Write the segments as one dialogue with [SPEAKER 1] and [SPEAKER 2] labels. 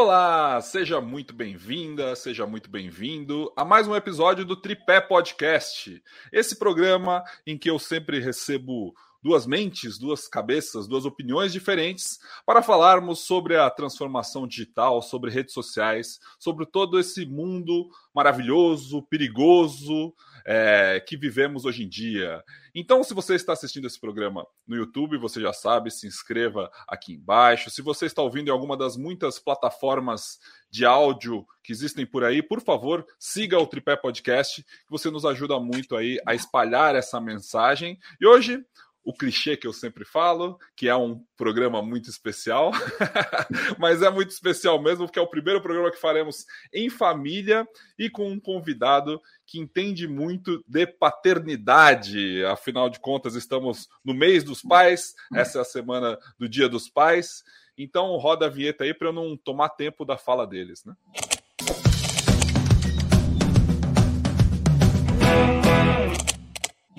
[SPEAKER 1] Olá, seja muito bem-vinda, seja muito bem-vindo a mais um episódio do Tripé Podcast. Esse programa em que eu sempre recebo duas mentes, duas cabeças, duas opiniões diferentes para falarmos sobre a transformação digital, sobre redes sociais, sobre todo esse mundo maravilhoso, perigoso é, que vivemos hoje em dia. Então, se você está assistindo esse programa no YouTube, você já sabe, se inscreva aqui embaixo. Se você está ouvindo em alguma das muitas plataformas de áudio que existem por aí, por favor, siga o Tripé Podcast, que você nos ajuda muito aí a espalhar essa mensagem. E hoje o clichê que eu sempre falo, que é um programa muito especial, mas é muito especial mesmo, porque é o primeiro programa que faremos em família e com um convidado que entende muito de paternidade. Afinal de contas, estamos no mês dos pais, essa é a semana do Dia dos Pais. Então, roda a vinheta aí para eu não tomar tempo da fala deles, né?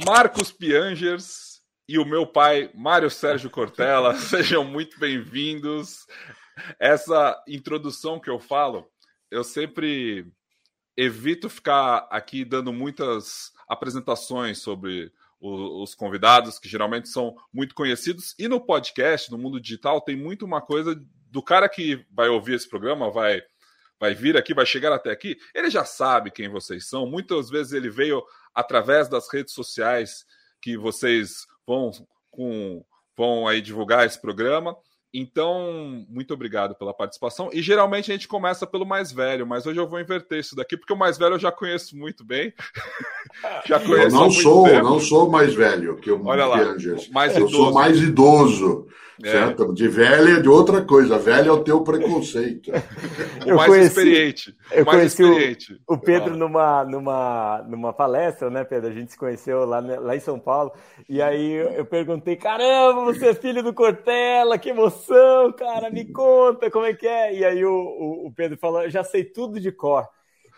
[SPEAKER 1] Marcos Piangers, e o meu pai, Mário Sérgio Cortella. Sejam muito bem-vindos. Essa introdução que eu falo, eu sempre evito ficar aqui dando muitas apresentações sobre os convidados, que geralmente são muito conhecidos. E no podcast, no mundo digital, tem muito uma coisa do cara que vai ouvir esse programa, vai vai vir aqui, vai chegar até aqui, ele já sabe quem vocês são. Muitas vezes ele veio através das redes sociais que vocês vão, com, vão aí divulgar esse programa. Então, muito obrigado pela participação. E geralmente a gente começa pelo mais velho, mas hoje eu vou inverter isso daqui, porque o mais velho eu já conheço muito bem.
[SPEAKER 2] já conheço eu não sou, tempo. não sou mais velho que o
[SPEAKER 1] Olha lá,
[SPEAKER 2] mais eu idoso. sou mais idoso. É. Certo? De velha é de outra coisa. Velha é o teu preconceito.
[SPEAKER 1] o mais conheci, experiente.
[SPEAKER 3] Eu mais conheci experiente. O, o Pedro numa, numa, numa palestra, né, Pedro? A gente se conheceu lá, lá em São Paulo. E aí eu perguntei: caramba, você é filho do Cortella, que emoção, cara, me conta como é que é. E aí o, o, o Pedro falou: já sei tudo de cor.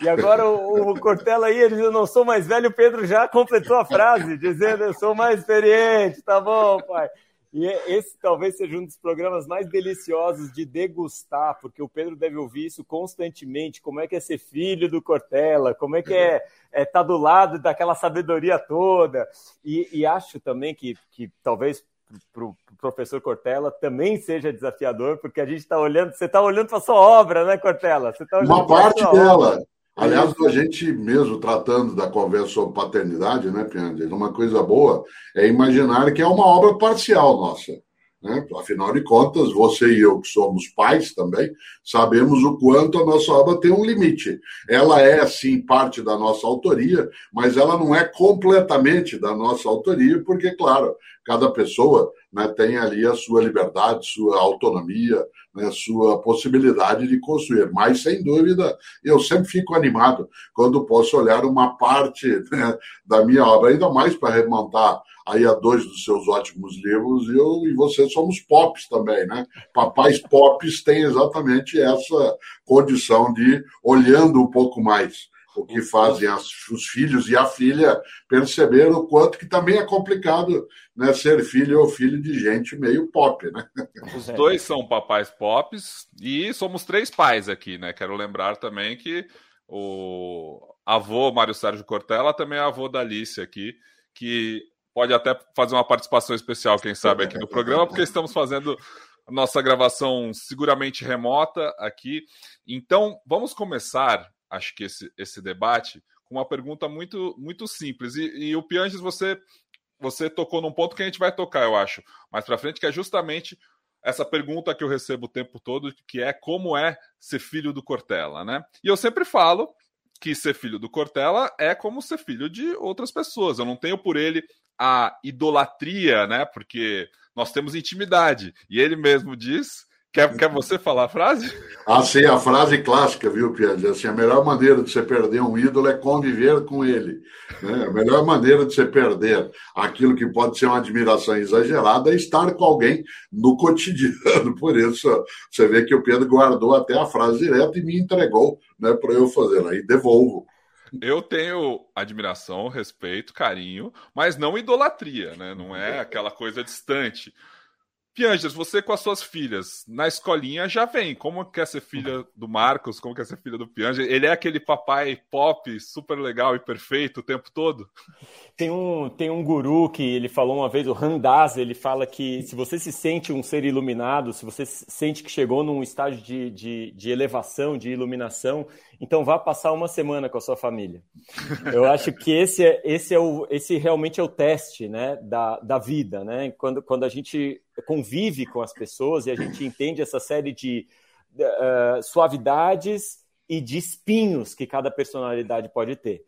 [SPEAKER 3] E agora o, o Cortella aí, ele diz, eu não sou mais velho, o Pedro já completou a frase, dizendo, eu sou mais experiente, tá bom, pai. E esse talvez seja um dos programas mais deliciosos de degustar, porque o Pedro deve ouvir isso constantemente. Como é que é ser filho do Cortella? Como é que é estar é tá do lado daquela sabedoria toda? E, e acho também que, que talvez para o professor Cortella também seja desafiador, porque a gente está olhando, você está olhando para a sua obra, né, Cortella?
[SPEAKER 2] Tá Uma parte dela. Obra. Aliás, a gente mesmo tratando da conversa sobre paternidade, né, Piandes? Uma coisa boa é imaginar que é uma obra parcial nossa. Né? Afinal de contas, você e eu, que somos pais também, sabemos o quanto a nossa obra tem um limite. Ela é, sim, parte da nossa autoria, mas ela não é completamente da nossa autoria, porque, claro, cada pessoa né, tem ali a sua liberdade, sua autonomia, né, sua possibilidade de construir. Mas, sem dúvida, eu sempre fico animado quando posso olhar uma parte né, da minha obra, ainda mais para remontar aí a dois dos seus ótimos livros, eu e você somos pops também, né? Papais pops têm exatamente essa condição de olhando um pouco mais o que fazem as, os filhos e a filha perceber o quanto que também é complicado né, ser filho ou filho de gente meio pop, né?
[SPEAKER 1] Os dois são papais pops e somos três pais aqui, né? Quero lembrar também que o avô Mário Sérgio Cortella também é avô da Alice aqui, que pode até fazer uma participação especial, quem sabe, aqui no programa, porque estamos fazendo a nossa gravação seguramente remota aqui. Então, vamos começar acho que esse, esse debate com uma pergunta muito, muito simples. E, e o Pianges, você, você tocou num ponto que a gente vai tocar, eu acho, mais para frente, que é justamente essa pergunta que eu recebo o tempo todo, que é como é ser filho do Cortella, né? E eu sempre falo que ser filho do Cortella é como ser filho de outras pessoas. Eu não tenho por ele a idolatria, né? Porque nós temos intimidade. E ele mesmo diz Quer, quer você falar a frase?
[SPEAKER 2] Ah, sim, a frase clássica, viu, Piazzi? Assim, a melhor maneira de você perder um ídolo é conviver com ele. Né? A melhor maneira de você perder aquilo que pode ser uma admiração exagerada é estar com alguém no cotidiano. Por isso, você vê que o Pedro guardou até a frase direta e me entregou né, para eu fazer. Aí devolvo.
[SPEAKER 1] Eu tenho admiração, respeito, carinho, mas não idolatria, né? Não é aquela coisa distante. Piangers, você com as suas filhas, na escolinha já vem. Como quer ser filha do Marcos? Como quer ser filha do Piangers? Ele é aquele papai pop super legal e perfeito o tempo todo?
[SPEAKER 3] Tem um, tem um guru que ele falou uma vez, o Randaz, ele fala que se você se sente um ser iluminado, se você sente que chegou num estágio de, de, de elevação, de iluminação, então vá passar uma semana com a sua família. Eu acho que esse, é, esse, é o, esse realmente é o teste né, da, da vida. Né? Quando, quando a gente convive com as pessoas e a gente entende essa série de uh, suavidades e de espinhos que cada personalidade pode ter.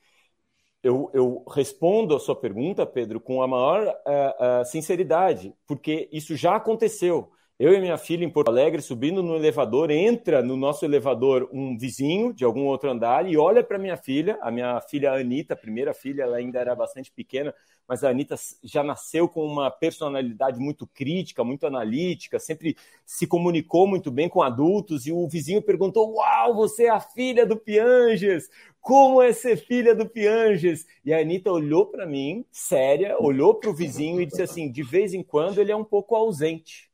[SPEAKER 3] Eu, eu, respondo a sua pergunta, Pedro, com a maior uh, uh, sinceridade, porque isso já aconteceu. Eu e minha filha em Porto Alegre, subindo no elevador, entra no nosso elevador um vizinho de algum outro andar e olha para minha filha, a minha filha Anitta, a primeira filha, ela ainda era bastante pequena, mas a Anitta já nasceu com uma personalidade muito crítica, muito analítica, sempre se comunicou muito bem com adultos e o vizinho perguntou: Uau, você é a filha do Pianges! Como é ser filha do Pianges? E a Anitta olhou para mim, séria, olhou para o vizinho e disse assim: de vez em quando ele é um pouco ausente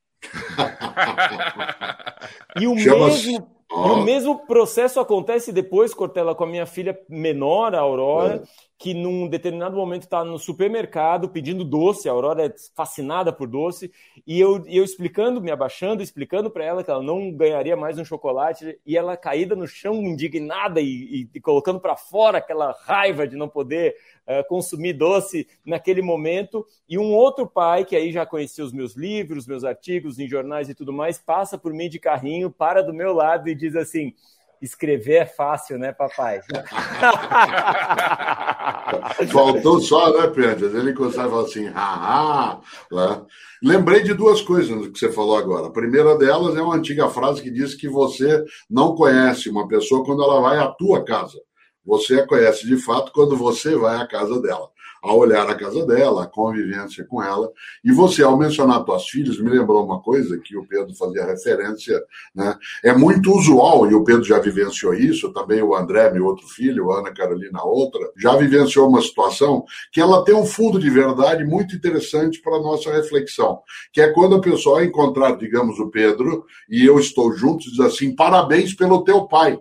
[SPEAKER 3] e o mesmo Oh. E o mesmo processo acontece depois, Cortella, com a minha filha menor, a Aurora, é. Que num determinado momento está no supermercado pedindo doce. A Aurora é fascinada por doce. E eu, eu explicando, me abaixando, explicando para ela que ela não ganharia mais um chocolate. E ela caída no chão, indignada e, e, e colocando para fora aquela raiva de não poder uh, consumir doce naquele momento. E um outro pai, que aí já conhecia os meus livros, meus artigos em jornais e tudo mais, passa por mim de carrinho, para do meu lado e diz assim: escrever é fácil, né, papai?
[SPEAKER 2] Faltou só, né, Pedro? Ele começava falar assim, haha. Né? Lembrei de duas coisas que você falou agora. A primeira delas é uma antiga frase que diz que você não conhece uma pessoa quando ela vai à tua casa. Você a conhece de fato quando você vai à casa dela a olhar a casa dela, a convivência com ela. E você, ao mencionar tuas filhas, me lembrou uma coisa que o Pedro fazia referência, né? É muito usual, e o Pedro já vivenciou isso, também o André, meu outro filho, a Ana Carolina, outra, já vivenciou uma situação que ela tem um fundo de verdade muito interessante para a nossa reflexão, que é quando a pessoa encontrar, digamos, o Pedro, e eu estou junto, diz assim, parabéns pelo teu pai.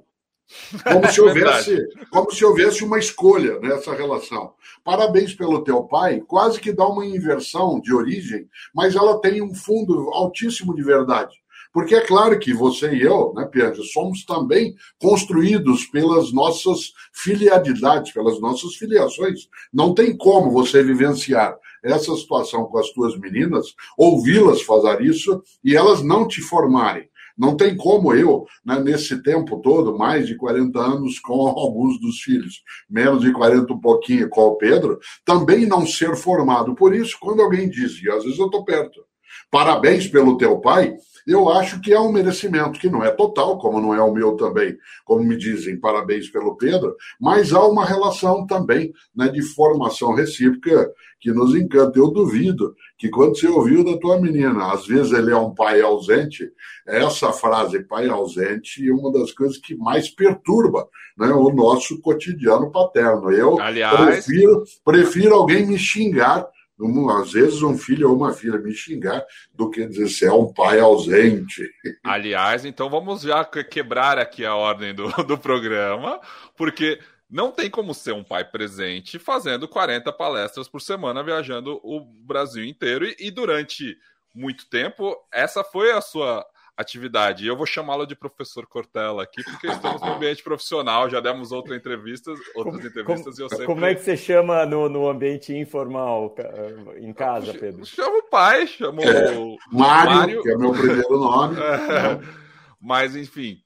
[SPEAKER 2] Como se houvesse, como se houvesse uma escolha nessa relação. Parabéns pelo teu pai, quase que dá uma inversão de origem, mas ela tem um fundo altíssimo de verdade. Porque é claro que você e eu, né, Piaget, somos também construídos pelas nossas filialidades, pelas nossas filiações. Não tem como você vivenciar essa situação com as tuas meninas, ouvi-las fazer isso e elas não te formarem. Não tem como eu, né, nesse tempo todo, mais de 40 anos com alguns dos filhos, menos de 40 um pouquinho com o Pedro, também não ser formado. Por isso, quando alguém diz, e às vezes eu estou perto, parabéns pelo teu pai, eu acho que é um merecimento, que não é total, como não é o meu também, como me dizem, parabéns pelo Pedro, mas há uma relação também né, de formação recíproca que nos encanta. Eu duvido que quando você ouviu da tua menina, às vezes ele é um pai ausente, essa frase pai ausente é uma das coisas que mais perturba né, o nosso cotidiano paterno. Eu Aliás... prefiro, prefiro alguém me xingar às vezes um filho ou uma filha me xingar do que dizer se é um pai ausente.
[SPEAKER 1] Aliás, então vamos já quebrar aqui a ordem do, do programa, porque não tem como ser um pai presente fazendo 40 palestras por semana, viajando o Brasil inteiro e, e durante muito tempo essa foi a sua atividade. E eu vou chamá-lo de professor Cortella aqui, porque estamos no ambiente profissional, já demos outra entrevista, outras como, entrevistas
[SPEAKER 3] como,
[SPEAKER 1] e eu sempre...
[SPEAKER 3] Como é que você chama no, no ambiente informal, em casa, Pedro?
[SPEAKER 1] Chamo o pai, chamo
[SPEAKER 2] é, o Mário, Mário, que é meu primeiro nome. É,
[SPEAKER 1] mas, enfim,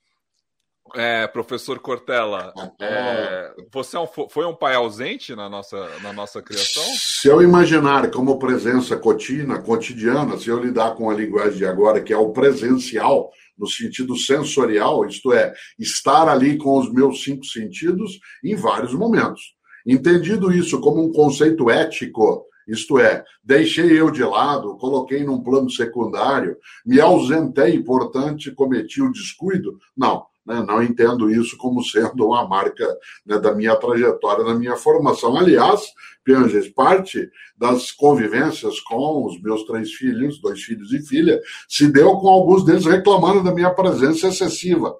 [SPEAKER 1] é, professor Cortella, é, você é um, foi um pai ausente na nossa, na nossa criação?
[SPEAKER 2] Se eu imaginar como presença cotina, cotidiana, se eu lidar com a linguagem de agora, que é o presencial, no sentido sensorial, isto é, estar ali com os meus cinco sentidos em vários momentos. Entendido isso como um conceito ético, isto é, deixei eu de lado, coloquei num plano secundário, me ausentei, portanto, cometi o descuido? Não. Né? Não entendo isso como sendo uma marca né, da minha trajetória, da minha formação. Aliás, Pianges, parte das convivências com os meus três filhos, dois filhos e filha, se deu com alguns deles reclamando da minha presença excessiva.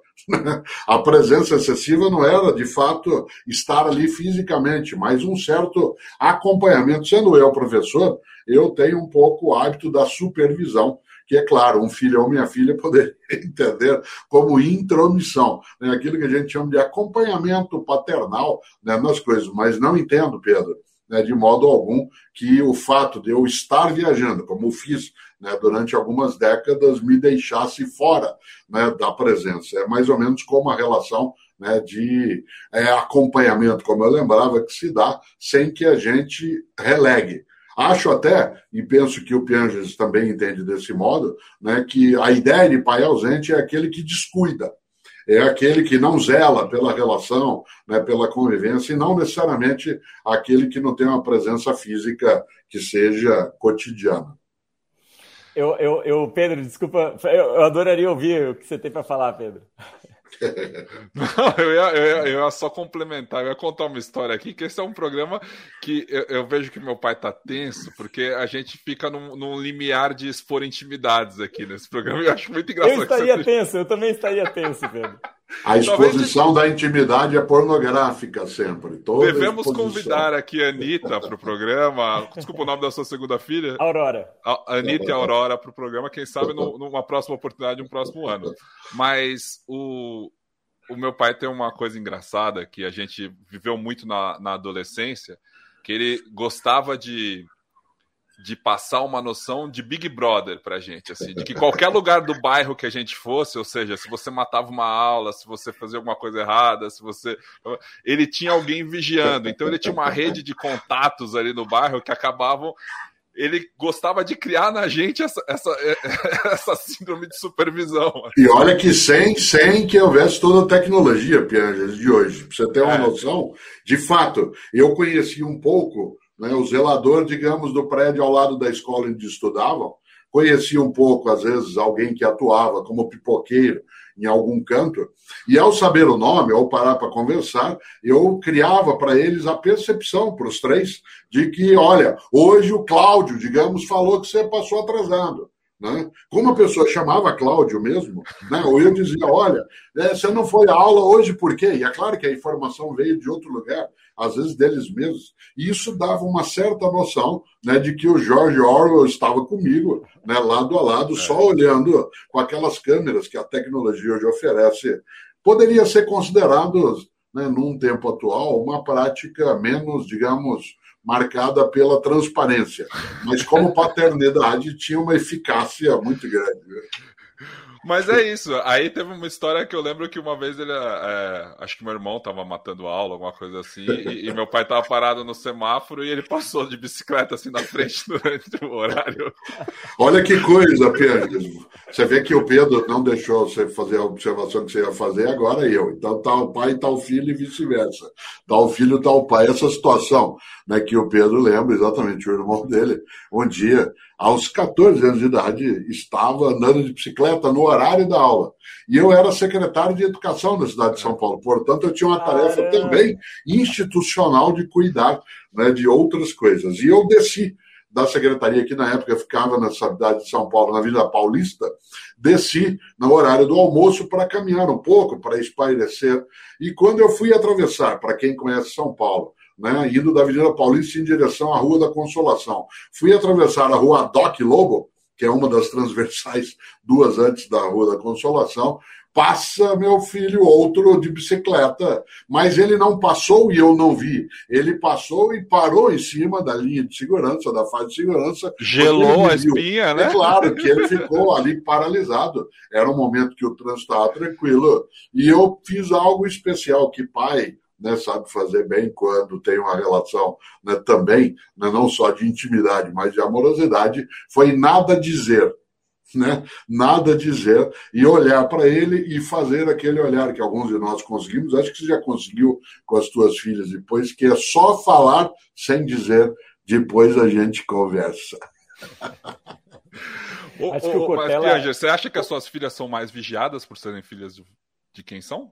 [SPEAKER 2] A presença excessiva não era, de fato, estar ali fisicamente, mas um certo acompanhamento. Sendo eu professor, eu tenho um pouco o hábito da supervisão que é claro, um filho ou minha filha poderia entender como intromissão, né? aquilo que a gente chama de acompanhamento paternal né, nas coisas, mas não entendo, Pedro, né, de modo algum que o fato de eu estar viajando, como fiz né, durante algumas décadas, me deixasse fora né, da presença. É mais ou menos como a relação né, de é, acompanhamento, como eu lembrava, que se dá sem que a gente relegue Acho até, e penso que o Pianges também entende desse modo, né, que a ideia de pai ausente é aquele que descuida, é aquele que não zela pela relação, né, pela convivência, e não necessariamente aquele que não tem uma presença física que seja cotidiana.
[SPEAKER 3] Eu, eu, eu Pedro, desculpa, eu, eu adoraria ouvir o que você tem para falar, Pedro.
[SPEAKER 1] Não, eu ia, eu, ia, eu ia, só complementar, eu ia contar uma história aqui, que esse é um programa que eu, eu vejo que meu pai tá tenso, porque a gente fica num, num, limiar de expor intimidades aqui nesse programa, eu acho muito engraçado.
[SPEAKER 3] Eu estaria tenso, eu também estaria tenso, Pedro.
[SPEAKER 2] A exposição da intimidade é pornográfica sempre.
[SPEAKER 1] Devemos convidar aqui a Anitta para o programa. Desculpa o nome da sua segunda filha.
[SPEAKER 3] Aurora.
[SPEAKER 1] A Anitta e a Aurora para o programa, quem sabe numa próxima oportunidade, um próximo ano. Mas o, o meu pai tem uma coisa engraçada que a gente viveu muito na, na adolescência, que ele gostava de de passar uma noção de Big Brother pra gente, assim, de que qualquer lugar do bairro que a gente fosse, ou seja, se você matava uma aula, se você fazia alguma coisa errada, se você. Ele tinha alguém vigiando. Então ele tinha uma rede de contatos ali no bairro que acabavam. Ele gostava de criar na gente essa, essa, essa síndrome de supervisão.
[SPEAKER 2] E olha que sem, sem que houvesse toda a tecnologia, Pianges, de hoje. Pra você ter uma é. noção, de fato, eu conheci um pouco né, o zelador, digamos, do prédio ao lado da escola onde estudavam, conhecia um pouco, às vezes, alguém que atuava como pipoqueiro em algum canto, e ao saber o nome, ao parar para conversar, eu criava para eles a percepção, para os três, de que, olha, hoje o Cláudio, digamos, falou que você passou atrasado. Né? Como a pessoa chamava Cláudio mesmo, né? ou eu dizia: olha, é, você não foi à aula hoje por quê? E é claro que a informação veio de outro lugar, às vezes deles mesmos, e isso dava uma certa noção né, de que o George Orwell estava comigo, né, lado a lado, só é. olhando com aquelas câmeras que a tecnologia hoje oferece. Poderia ser considerado, né, num tempo atual, uma prática menos, digamos, marcada pela transparência. Mas como paternidade tinha uma eficácia muito grande.
[SPEAKER 1] Mas é isso. Aí teve uma história que eu lembro que uma vez ele. É, acho que meu irmão tava matando aula, alguma coisa assim, e, e, meu pai tava parado no semáforo e ele passou de bicicleta assim na frente durante o horário.
[SPEAKER 2] Olha que coisa, Pedro. Você vê que o Pedro não deixou você fazer a observação que você ia fazer, agora eu. Então tá o pai, tá o filho e vice-versa. Tá o filho, tá o pai. Essa situação né, que o Pedro lembra, exatamente, o irmão dele, um dia aos 14 anos de idade, estava andando de bicicleta no horário da aula. E eu era secretário de educação da cidade de São Paulo. Portanto, eu tinha uma tarefa é. também institucional de cuidar né, de outras coisas. E eu desci da secretaria, que na época ficava na cidade de São Paulo, na Vila Paulista, desci no horário do almoço para caminhar um pouco, para espairecer. E quando eu fui atravessar, para quem conhece São Paulo, né, indo da Avenida Paulista em direção à Rua da Consolação. Fui atravessar a Rua Doc Lobo, que é uma das transversais, duas antes da Rua da Consolação, passa meu filho outro de bicicleta, mas ele não passou e eu não vi. Ele passou e parou em cima da linha de segurança, da faixa de segurança.
[SPEAKER 1] Gelou a espinha, né?
[SPEAKER 2] É claro que ele ficou ali paralisado. Era um momento que o trânsito estava tranquilo. E eu fiz algo especial que pai né, sabe fazer bem quando tem uma relação né, também, né, não só de intimidade, mas de amorosidade, foi nada dizer. Né? Nada dizer e olhar para ele e fazer aquele olhar que alguns de nós conseguimos. Acho que você já conseguiu com as tuas filhas depois, que é só falar sem dizer, depois a gente conversa.
[SPEAKER 1] Acho que o Cortella... Mas, Pianger, você acha que as suas filhas são mais vigiadas por serem filhas de, de quem são?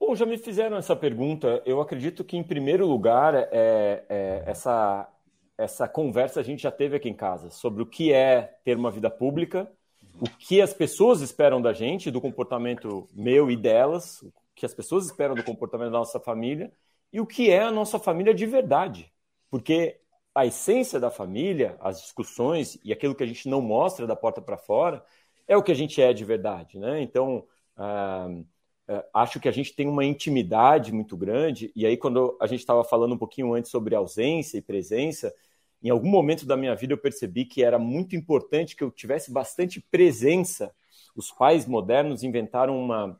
[SPEAKER 3] Bom, já me fizeram essa pergunta. Eu acredito que, em primeiro lugar, é, é, essa, essa conversa a gente já teve aqui em casa sobre o que é ter uma vida pública, o que as pessoas esperam da gente, do comportamento meu e delas, o que as pessoas esperam do comportamento da nossa família e o que é a nossa família de verdade. Porque a essência da família, as discussões e aquilo que a gente não mostra da porta para fora é o que a gente é de verdade. Né? Então, ah, acho que a gente tem uma intimidade muito grande. E aí, quando a gente estava falando um pouquinho antes sobre ausência e presença, em algum momento da minha vida eu percebi que era muito importante que eu tivesse bastante presença. Os pais modernos inventaram uma,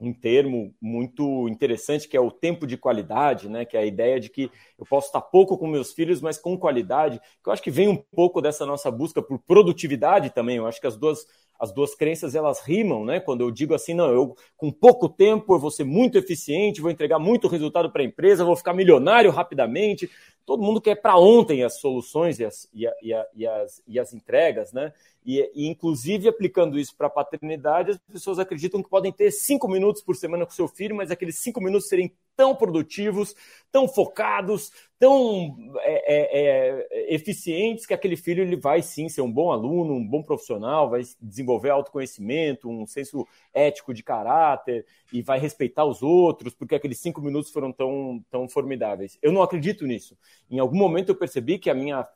[SPEAKER 3] um termo muito interessante que é o tempo de qualidade, né? Que é a ideia de que eu posso estar pouco com meus filhos, mas com qualidade. Que eu acho que vem um pouco dessa nossa busca por produtividade também. Eu acho que as duas as duas crenças elas rimam, né? Quando eu digo assim, não, eu com pouco tempo eu vou ser muito eficiente, vou entregar muito resultado para a empresa, vou ficar milionário rapidamente. Todo mundo quer para ontem as soluções e as, e, a, e, a, e, as, e as entregas, né? E, e inclusive aplicando isso para a paternidade, as pessoas acreditam que podem ter cinco minutos por semana com seu filho, mas aqueles cinco minutos serem tão produtivos, tão focados, tão é, é, é, eficientes que aquele filho ele vai sim ser um bom aluno, um bom profissional, vai desenvolver autoconhecimento, um senso ético de caráter e vai respeitar os outros, porque aqueles cinco minutos foram tão, tão formidáveis. Eu não acredito nisso. Em algum momento eu percebi que a minha,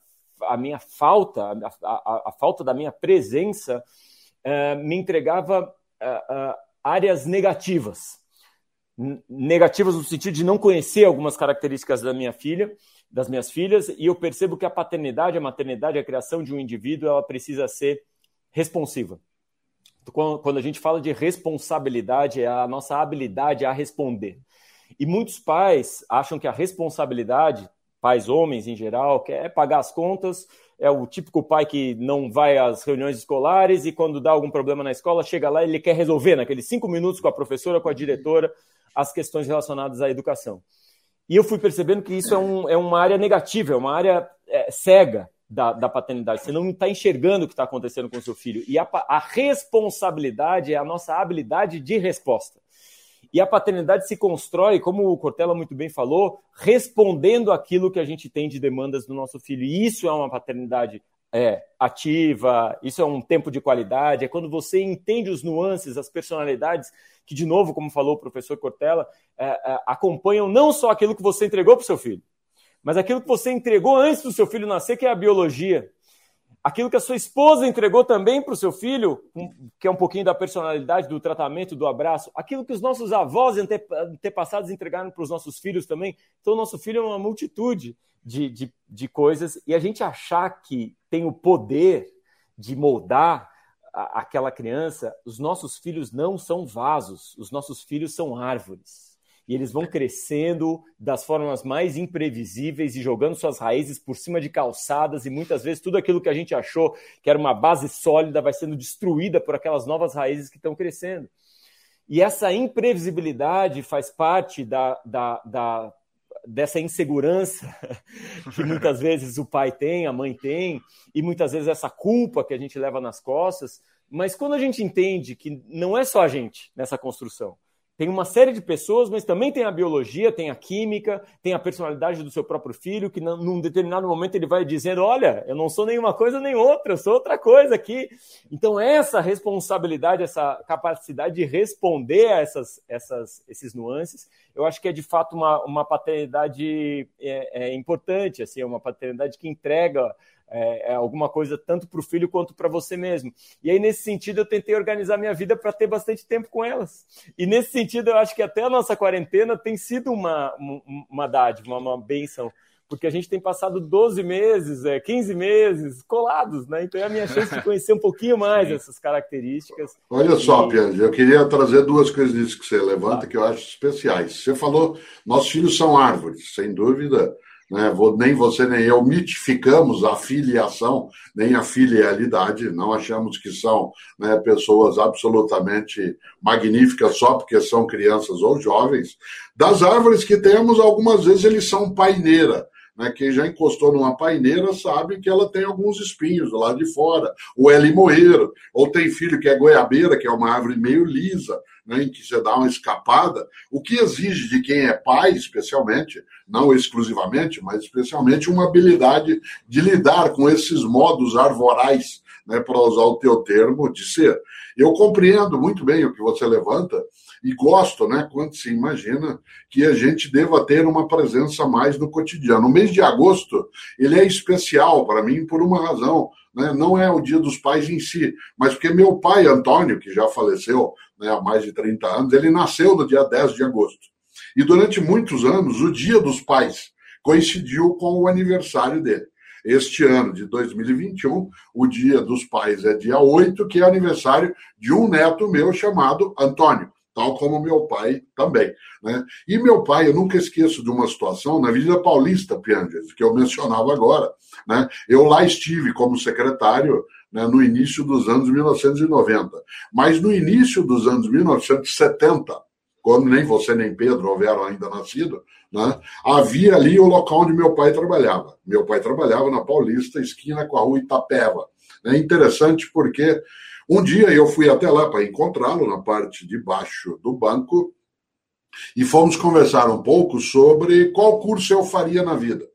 [SPEAKER 3] a minha falta, a, a, a falta da minha presença, uh, me entregava uh, uh, áreas negativas negativas no sentido de não conhecer algumas características da minha filha, das minhas filhas, e eu percebo que a paternidade, a maternidade, a criação de um indivíduo, ela precisa ser responsiva. Quando a gente fala de responsabilidade, é a nossa habilidade a responder. E muitos pais acham que a responsabilidade, pais homens em geral, quer é pagar as contas, é o típico pai que não vai às reuniões escolares e quando dá algum problema na escola, chega lá e ele quer resolver naqueles cinco minutos com a professora, com a diretora, as questões relacionadas à educação. E eu fui percebendo que isso é, um, é uma área negativa, é uma área é, cega da, da, paternidade. Você não está enxergando o que está acontecendo com o seu filho. E a, a responsabilidade é a nossa habilidade de resposta. E a paternidade se constrói, como o Cortella muito bem falou, respondendo aquilo que a gente tem de demandas do nosso filho. E isso é uma paternidade é, ativa, isso é um tempo de qualidade, é quando você entende os nuances, as personalidades, que, de novo, como falou o professor Cortella, é, é, acompanham não só aquilo que você entregou para o seu filho, mas aquilo que você entregou antes do seu filho nascer, que é a biologia. Aquilo que a sua esposa entregou também para o seu filho, que é um pouquinho da personalidade, do tratamento, do abraço. Aquilo que os nossos avós antepassados entregaram para os nossos filhos também. Então, o nosso filho é uma multitude de, de, de coisas. E a gente achar que tem o poder de moldar a, aquela criança, os nossos filhos não são vasos, os nossos filhos são árvores. E eles vão crescendo das formas mais imprevisíveis e jogando suas raízes por cima de calçadas, e muitas vezes tudo aquilo que a gente achou que era uma base sólida vai sendo destruída por aquelas novas raízes que estão crescendo. E essa imprevisibilidade faz parte da, da, da dessa insegurança que muitas vezes o pai tem, a mãe tem, e muitas vezes essa culpa que a gente leva nas costas. Mas quando a gente entende que não é só a gente nessa construção, tem uma série de pessoas, mas também tem a biologia, tem a química, tem a personalidade do seu próprio filho, que num determinado momento ele vai dizendo: Olha, eu não sou nenhuma coisa nem outra, eu sou outra coisa aqui. Então, essa responsabilidade, essa capacidade de responder a essas, essas, esses nuances, eu acho que é de fato uma, uma paternidade é, é importante, assim, é uma paternidade que entrega é, é alguma coisa tanto para o filho quanto para você mesmo. E aí, nesse sentido, eu tentei organizar minha vida para ter bastante tempo com elas. E nesse sentido, eu acho que até a nossa quarentena tem sido uma, uma dádiva, uma, uma benção porque a gente tem passado 12 meses, é, 15 meses colados, né? Então é a minha chance de conhecer um pouquinho mais Sim. essas características.
[SPEAKER 2] Olha só, e... eu queria trazer duas coisas disso que você levanta que eu acho especiais. Você falou, nossos filhos são árvores, sem dúvida né? nem você nem eu mitificamos a filiação, nem a filialidade, não achamos que são né, pessoas absolutamente magníficas só porque são crianças ou jovens. Das árvores que temos, algumas vezes eles são paineira. Né? Quem já encostou numa paineira sabe que ela tem alguns espinhos lado de fora, ou é limoeiro, ou tem filho que é goiabeira, que é uma árvore meio lisa, né, em que você dá uma escapada, o que exige de quem é pai, especialmente, não exclusivamente, mas especialmente uma habilidade de lidar com esses modos arvorais, né, para usar o teu termo, de ser. Eu compreendo muito bem o que você levanta e gosto, né, quando se imagina que a gente deva ter uma presença mais no cotidiano. O mês de agosto, ele é especial para mim por uma razão, né? não é o Dia dos Pais em si, mas porque meu pai, Antônio, que já faleceu né, há mais de 30 anos, ele nasceu no dia 10 de agosto. E durante muitos anos, o Dia dos Pais coincidiu com o aniversário dele. Este ano de 2021, o Dia dos Pais é dia 8, que é aniversário de um neto meu chamado Antônio, tal como meu pai também. Né? E meu pai, eu nunca esqueço de uma situação na Avenida Paulista, Pianges, que eu mencionava agora. Né? Eu lá estive como secretário né, no início dos anos 1990. Mas no início dos anos 1970, quando nem você nem Pedro houveram ainda nascido, né, havia ali o local onde meu pai trabalhava. Meu pai trabalhava na Paulista, esquina com a rua Itapeva. É interessante porque um dia eu fui até lá para encontrá-lo na parte de baixo do banco e fomos conversar um pouco sobre qual curso eu faria na vida.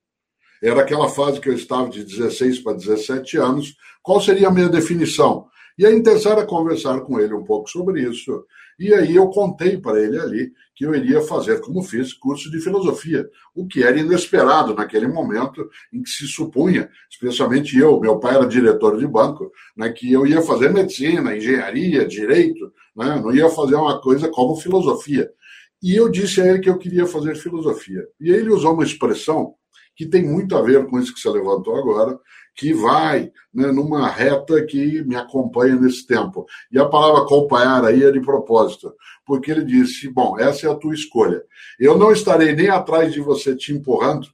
[SPEAKER 2] Era aquela fase que eu estava de 16 para 17 anos. Qual seria a minha definição? E aí interessaram a conversar com ele um pouco sobre isso. E aí eu contei para ele ali que eu iria fazer, como fiz, curso de filosofia, o que era inesperado naquele momento em que se supunha, especialmente eu, meu pai era diretor de banco, né, que eu ia fazer medicina, engenharia, direito, né, não ia fazer uma coisa como filosofia. E eu disse a ele que eu queria fazer filosofia. E ele usou uma expressão que tem muito a ver com isso que você levantou agora, que vai né, numa reta que me acompanha nesse tempo. E a palavra acompanhar aí é de propósito, porque ele disse: bom, essa é a tua escolha. Eu não estarei nem atrás de você te empurrando,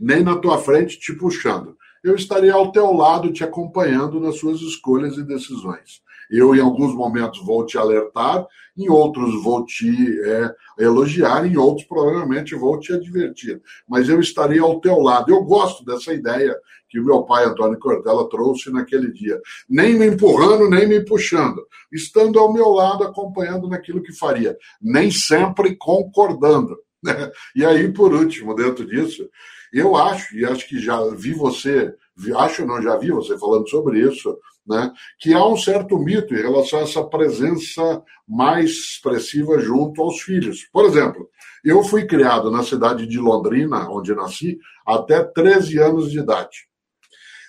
[SPEAKER 2] nem na tua frente te puxando. Eu estarei ao teu lado te acompanhando nas suas escolhas e decisões. Eu, em alguns momentos, vou te alertar, em outros, vou te é, elogiar, em outros, provavelmente, vou te advertir. Mas eu estarei ao teu lado. Eu gosto dessa ideia que meu pai, Antônio Cortella, trouxe naquele dia. Nem me empurrando, nem me puxando. Estando ao meu lado, acompanhando naquilo que faria. Nem sempre concordando. E aí, por último, dentro disso, eu acho, e acho que já vi você, acho não, já vi você falando sobre isso, né, que há um certo mito em relação a essa presença mais expressiva junto aos filhos. Por exemplo, eu fui criado na cidade de Londrina, onde nasci, até 13 anos de idade.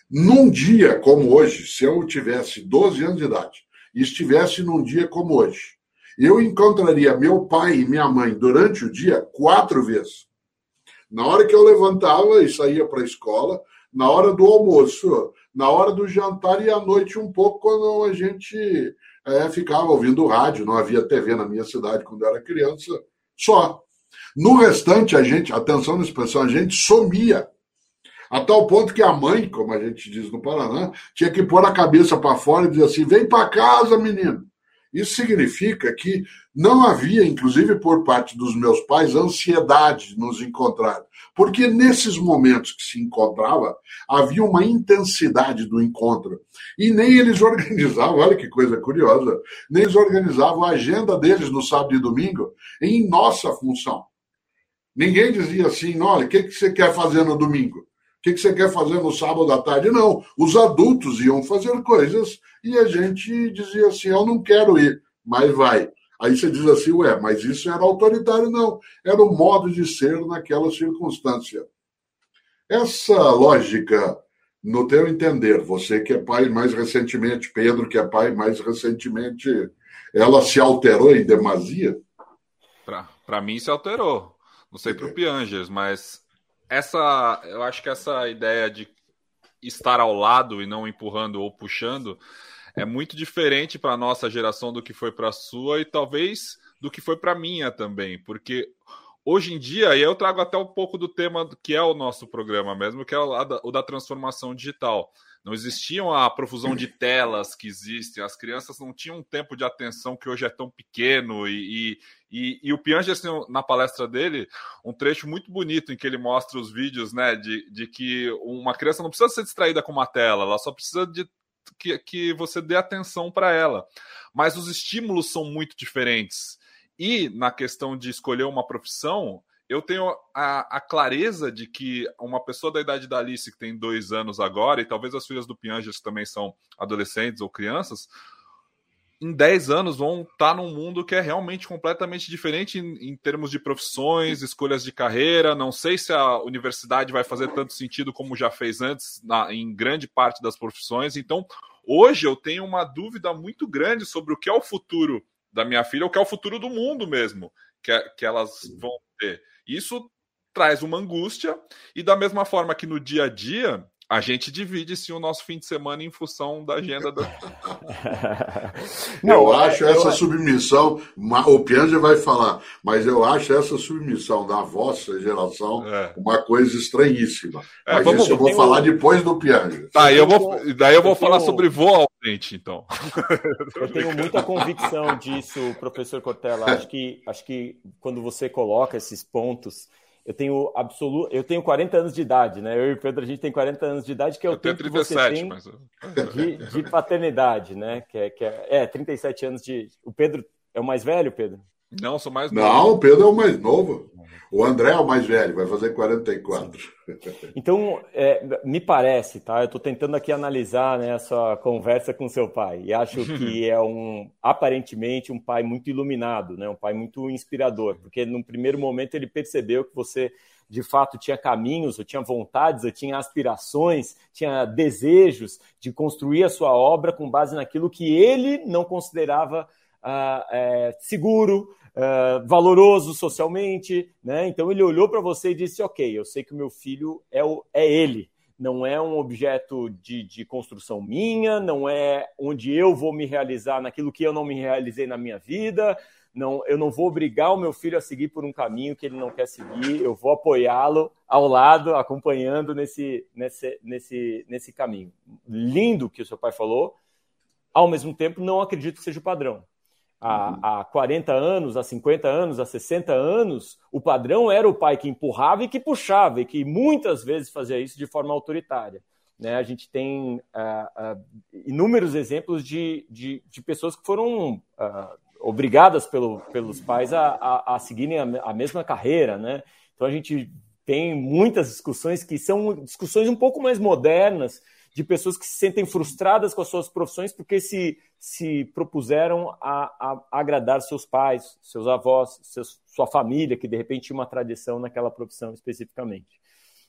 [SPEAKER 2] Num dia como hoje, se eu tivesse 12 anos de idade e estivesse num dia como hoje, eu encontraria meu pai e minha mãe durante o dia quatro vezes. Na hora que eu levantava e saía para a escola, na hora do almoço, na hora do jantar e à noite um pouco, quando a gente é, ficava ouvindo rádio, não havia TV na minha cidade quando eu era criança, só. No restante, a gente, atenção na expressão, a gente somia. A tal ponto que a mãe, como a gente diz no Paraná, tinha que pôr a cabeça para fora e dizer assim: vem para casa, menino. Isso significa que não havia, inclusive por parte dos meus pais, ansiedade de nos encontrar. Porque nesses momentos que se encontrava, havia uma intensidade do encontro. E nem eles organizavam, olha que coisa curiosa, nem eles organizavam a agenda deles no sábado e domingo em nossa função. Ninguém dizia assim, olha, o que, que você quer fazer no domingo? O que, que você quer fazer no sábado à tarde? Não, os adultos iam fazer coisas e a gente dizia assim, eu não quero ir, mas vai. Aí você diz assim, ué, mas isso era autoritário? Não, era o modo de ser naquela circunstância. Essa lógica, no teu entender, você que é pai mais recentemente, Pedro que é pai mais recentemente, ela se alterou em demasia?
[SPEAKER 1] Para mim se alterou. Não sei para o Piangers, mas essa, eu acho que essa ideia de estar ao lado e não empurrando ou puxando é muito diferente para a nossa geração do que foi para a sua e talvez do que foi para a minha também, porque hoje em dia, e eu trago até um pouco do tema que é o nosso programa mesmo, que é o da, o da transformação digital. Não existiam a profusão de telas que existem, as crianças não tinham um tempo de atenção que hoje é tão pequeno. E, e, e o Piange, assim, na palestra dele, um trecho muito bonito em que ele mostra os vídeos né, de, de que uma criança não precisa ser distraída com uma tela, ela só precisa de que, que você dê atenção para ela. Mas os estímulos são muito diferentes. E na questão de escolher uma profissão, eu tenho a, a, clareza de que uma pessoa da idade da Alice, que tem dois anos agora, e talvez as filhas do Pianges também são adolescentes ou crianças, em 10 anos vão estar num mundo que é realmente completamente diferente em, em, termos de profissões, escolhas de carreira. Não sei se a universidade vai fazer tanto sentido como já fez antes na, em grande parte das profissões. Então, hoje eu tenho uma dúvida muito grande sobre o que é o futuro da minha filha, o que é o futuro do mundo mesmo que, que elas vão ter. Isso traz uma angústia, e da mesma forma que no dia a dia, a gente divide sim o nosso fim de semana em função da agenda da.
[SPEAKER 2] Não, eu acho eu essa submissão, o Pianja vai falar, mas eu acho essa submissão da vossa geração é. uma coisa estranhíssima. É, mas vamos, isso eu vou falar depois do Pianja.
[SPEAKER 1] Tá, eu vou, daí eu vou eu falar tenho... sobre voo ausente, então.
[SPEAKER 3] Eu tenho muita convicção disso, professor Cortella. Acho que, acho que quando você coloca esses pontos eu tenho absoluto, eu tenho 40 anos de idade, né? Eu e o Pedro a gente tem 40 anos de idade, que é o eu tempo 37, que você tem mas... de, de, paternidade, né? Que é, que é, é 37 anos de. O Pedro é o mais velho, Pedro?
[SPEAKER 1] Não, sou mais novo.
[SPEAKER 2] Não, o Pedro é o mais novo. O André é o mais velho, vai fazer 44. Sim.
[SPEAKER 3] Então, é, me parece, tá? Eu estou tentando aqui analisar né, a sua conversa com seu pai e acho que é um, aparentemente, um pai muito iluminado, né? Um pai muito inspirador, porque no primeiro momento ele percebeu que você de fato tinha caminhos, eu tinha vontades, eu tinha aspirações, tinha desejos de construir a sua obra com base naquilo que ele não considerava uh, é, seguro, uh, valoroso socialmente, né? Então ele olhou para você e disse: Ok, eu sei que o meu filho é, o, é ele, não é um objeto de, de construção minha, não é onde eu vou me realizar naquilo que eu não me realizei na minha vida. Não, eu não vou obrigar o meu filho a seguir por um caminho que ele não quer seguir, eu vou apoiá-lo ao lado, acompanhando nesse, nesse, nesse, nesse caminho. Lindo que o seu pai falou, ao mesmo tempo, não acredito que seja o padrão há, há 40 anos, há 50 anos, há 60 anos, o padrão era o pai que empurrava e que puxava, e que muitas vezes fazia isso de forma autoritária. Né? A gente tem uh, uh, inúmeros exemplos de, de, de, pessoas que foram uh, obrigadas pelo, pelos pais a, a, a seguirem a, a, mesma carreira. Né? Então a gente tem muitas discussões que são discussões um pouco mais modernas, de pessoas que se sentem frustradas com as suas profissões porque se, se propuseram a, a, agradar seus pais, seus avós, seus, sua família, que de repente tinha uma tradição naquela profissão especificamente.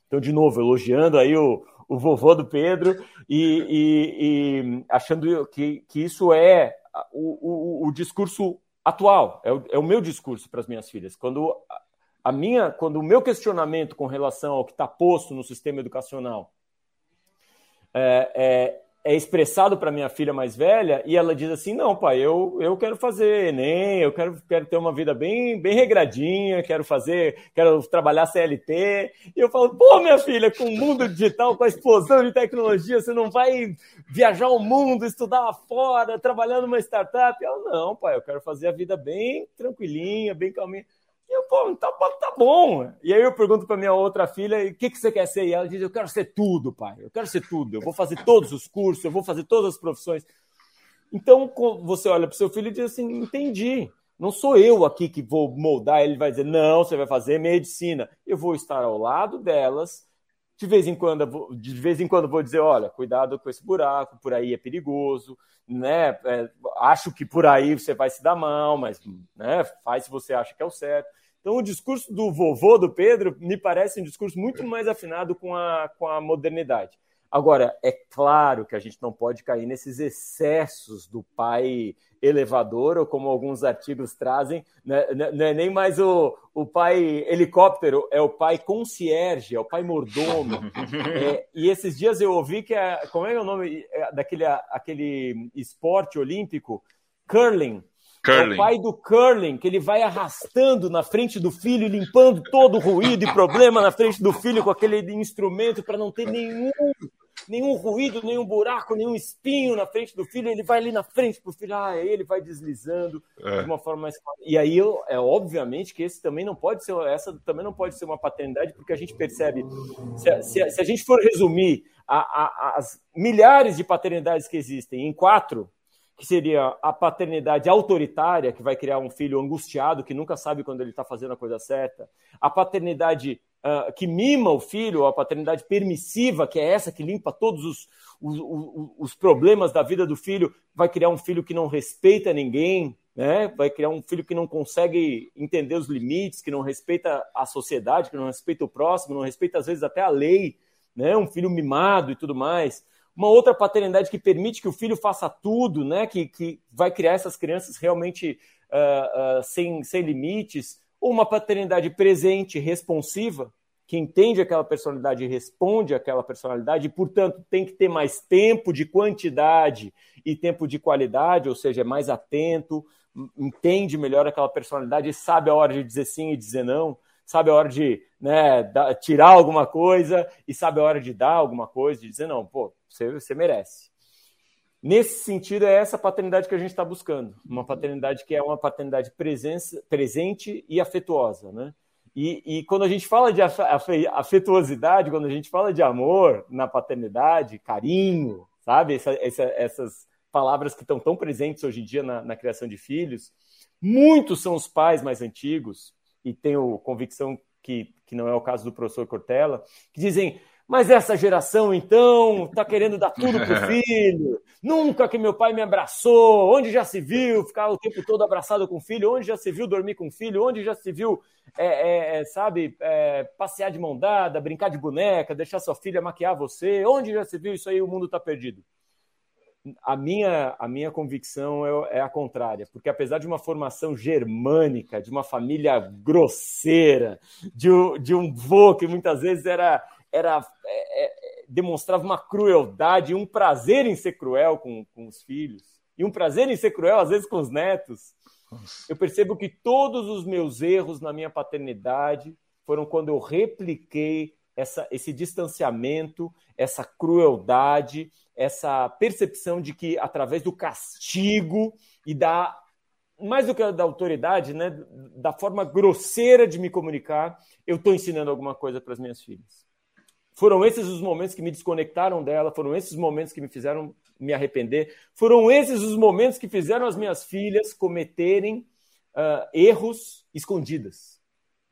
[SPEAKER 3] Então, de novo, elogiando aí o, o vovô do Pedro e, e, e achando que, que isso é o, o, o discurso atual, é o, é o meu discurso para as minhas filhas. Quando a minha, quando o meu questionamento com relação ao que está posto no sistema educacional é, é, é expressado para minha filha mais velha e ela diz assim: não, pai, eu, eu quero fazer Enem, eu quero, quero ter uma vida bem, bem regradinha, quero fazer, quero trabalhar CLT. E eu falo: pô, minha filha, com o mundo digital, com a explosão de tecnologia, você não vai viajar o mundo, estudar lá fora, trabalhar numa startup? Eu, não, pai, eu quero fazer a vida bem tranquilinha, bem calminha. E eu, pô, tá, tá bom. E aí eu pergunto para minha outra filha, o que, que você quer ser? E ela diz, eu quero ser tudo, pai. Eu quero ser tudo. Eu vou fazer todos os cursos, eu vou fazer todas as profissões. Então, você olha para seu filho e diz assim, entendi. Não sou eu aqui que vou moldar, ele vai dizer, não, você vai fazer medicina. Eu vou estar ao lado delas, de vez em quando, de vez em quando vou dizer, olha, cuidado com esse buraco, por aí é perigoso, né? É, acho que por aí você vai se dar mal, mas né, faz se você acha que é o certo. Então, o discurso do vovô do Pedro me parece um discurso muito mais afinado com a, com a modernidade. Agora, é claro que a gente não pode cair nesses excessos do pai elevador, ou como alguns artigos trazem, né, né, não é nem mais o, o pai helicóptero, é o pai concierge, é o pai mordomo. É, e esses dias eu ouvi que, é, como é o nome é, daquele aquele esporte olímpico? Curling. Curling. É o pai do curling, que ele vai arrastando na frente do filho, limpando todo o ruído e problema na frente do filho com aquele instrumento para não ter nenhum nenhum ruído, nenhum buraco, nenhum espinho na frente do filho, ele vai ali na frente pro filho, ah, ele vai deslizando é. de uma forma mais E aí, eu, é obviamente que esse também não pode ser, essa também não pode ser uma paternidade, porque a gente percebe, se, se, se a gente for resumir a, a, as milhares de paternidades que existem em quatro, que seria a paternidade autoritária, que vai criar um filho angustiado, que nunca sabe quando ele está fazendo a coisa certa, a paternidade uh, que mima o filho, a paternidade permissiva, que é essa que limpa todos os, os, os, os problemas da vida do filho, vai criar um filho que não respeita ninguém, né? vai criar um filho que não consegue entender os limites, que não respeita a sociedade, que não respeita o próximo, não respeita às vezes até a lei, né? um filho mimado e tudo mais uma outra paternidade que permite que o filho faça tudo, né? que, que vai criar essas crianças realmente uh, uh, sem, sem limites, uma paternidade presente, responsiva, que entende aquela personalidade e responde àquela personalidade, e, portanto, tem que ter mais tempo de quantidade e tempo de qualidade, ou seja, é mais atento, entende melhor aquela personalidade sabe a hora de dizer sim e dizer não sabe a hora de né, tirar alguma coisa e sabe a hora de dar alguma coisa, de dizer, não, pô, você, você merece. Nesse sentido, é essa paternidade que a gente está buscando. Uma paternidade que é uma paternidade presença, presente e afetuosa. Né? E, e quando a gente fala de afetuosidade, quando a gente fala de amor na paternidade, carinho, sabe? Essa, essa, essas palavras que estão tão presentes hoje em dia na, na criação de filhos, muitos são os pais mais antigos, e tenho convicção que, que não é o caso do professor Cortella, que dizem, mas essa geração, então, está querendo dar tudo para o filho. Nunca que meu pai me abraçou. Onde já se viu ficar o tempo todo abraçado com o filho? Onde já se viu dormir com o filho? Onde já se viu, é, é, é sabe, é, passear de mão dada, brincar de boneca, deixar sua filha maquiar você? Onde já se viu isso aí? O mundo está perdido a minha, a minha convicção é, é, a contrária, porque apesar de uma formação germânica, de uma família grosseira, de, de um vô que muitas vezes era, era é, é, demonstrava uma crueldade, um prazer em ser cruel com, com os filhos, e um prazer em ser cruel às vezes com os netos, eu percebo que todos os meus erros na minha paternidade foram quando eu repliquei essa, esse distanciamento, essa crueldade, essa percepção de que através do castigo e da mais do que da autoridade, né, da forma grosseira de me comunicar, eu estou ensinando alguma coisa para as minhas filhas. Foram esses os momentos que me desconectaram dela, foram esses os momentos que me fizeram me arrepender, foram esses os momentos que fizeram as minhas filhas cometerem uh, erros escondidas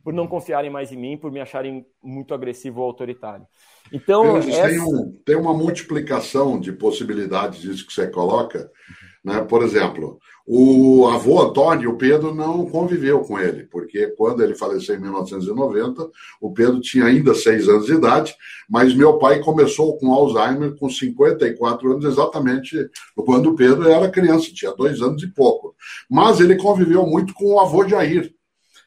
[SPEAKER 3] por não confiarem mais em mim, por me acharem muito agressivo ou autoritário. Então,
[SPEAKER 2] essa... tem, um, tem, uma multiplicação de possibilidades disso que você coloca. Né? Por exemplo, o avô Antônio, o Pedro não conviveu com ele, porque quando ele faleceu em 1990, o Pedro tinha ainda seis anos de idade, mas meu pai começou com Alzheimer com 54 anos, exatamente quando o Pedro era criança, tinha dois anos e pouco. Mas ele conviveu muito com o avô Jair,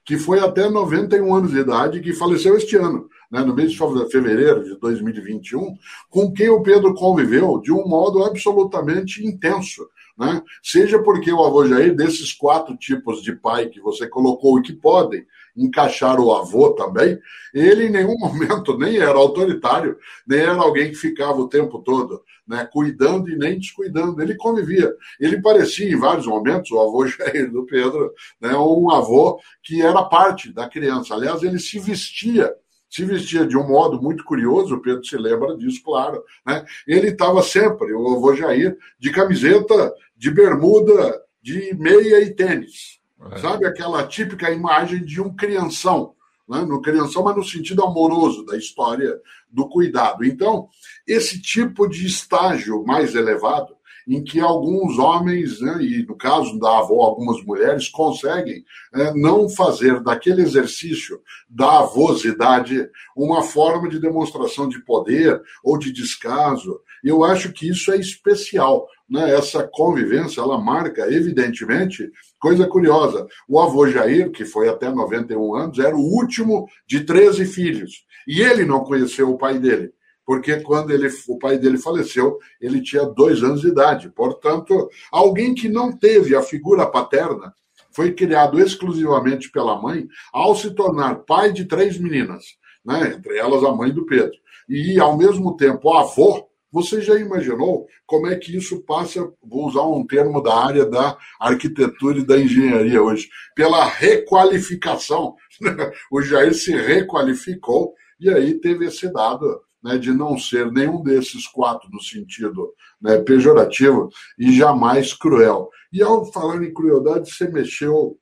[SPEAKER 2] que foi até 91 anos de idade, que faleceu este ano, né, no mês de fevereiro de 2021, com quem o Pedro conviveu de um modo absolutamente intenso. Né? Seja porque o avô Jair, desses quatro tipos de pai que você colocou e que podem encaixar o avô também, ele em nenhum momento nem era autoritário, nem era alguém que ficava o tempo todo né, cuidando e nem descuidando. Ele convivia. Ele parecia, em vários momentos, o avô Jair do Pedro, né, um avô que era parte da criança. Aliás, ele se vestia se vestia de um modo muito curioso, o Pedro se lembra disso, claro. Né? Ele estava sempre, o avô Jair, de camiseta, de bermuda, de meia e tênis. É. Sabe aquela típica imagem de um crianção, né? no crianção, mas no sentido amoroso da história do cuidado. Então, esse tipo de estágio mais elevado, em que alguns homens, né, e no caso da avó, algumas mulheres, conseguem é, não fazer daquele exercício da avosidade uma forma de demonstração de poder ou de descaso. Eu acho que isso é especial. Né? Essa convivência, ela marca, evidentemente, Coisa curiosa, o avô Jair, que foi até 91 anos, era o último de 13 filhos. E ele não conheceu o pai dele, porque quando ele, o pai dele faleceu, ele tinha dois anos de idade. Portanto, alguém que não teve a figura paterna foi criado exclusivamente pela mãe ao se tornar pai de três meninas, né? entre elas a mãe do Pedro. E, ao mesmo tempo, avô Você já imaginou como é que isso passa, vou usar um termo da área da arquitetura e da engenharia hoje, pela requalificação. O Jair se requalificou e aí teve esse dado né, de não ser nenhum desses quatro no sentido né, pejorativo e jamais cruel. E ao falar em crueldade, você mexeu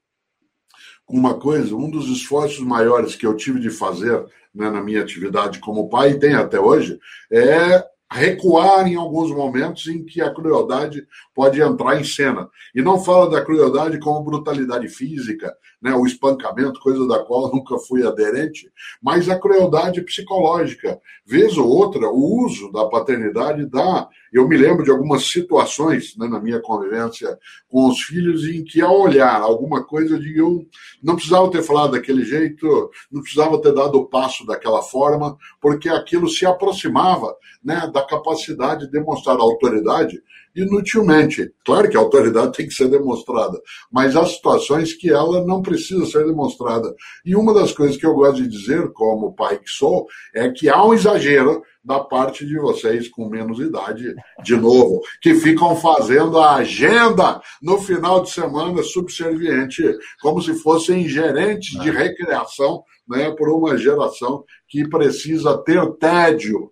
[SPEAKER 2] com uma coisa, um dos esforços maiores que eu tive de fazer né, na minha atividade como pai, e tem até hoje, é recuar em alguns momentos em que a crueldade pode entrar em cena. E não fala da crueldade como brutalidade física, né, o espancamento, coisa da qual nunca fui aderente, mas a crueldade psicológica. Vez ou outra, o uso da paternidade dá. Eu me lembro de algumas situações né, na minha convivência com os filhos em que, ao olhar alguma coisa, de eu não precisava ter falado daquele jeito, não precisava ter dado o passo daquela forma, porque aquilo se aproximava né, da capacidade de demonstrar autoridade inutilmente. Claro que a autoridade tem que ser demonstrada, mas há situações que ela não precisa ser demonstrada. E uma das coisas que eu gosto de dizer, como pai que sou, é que há um exagero da parte de vocês com menos idade, de novo, que ficam fazendo a agenda no final de semana subserviente, como se fossem gerentes de recreação né, por uma geração que precisa ter tédio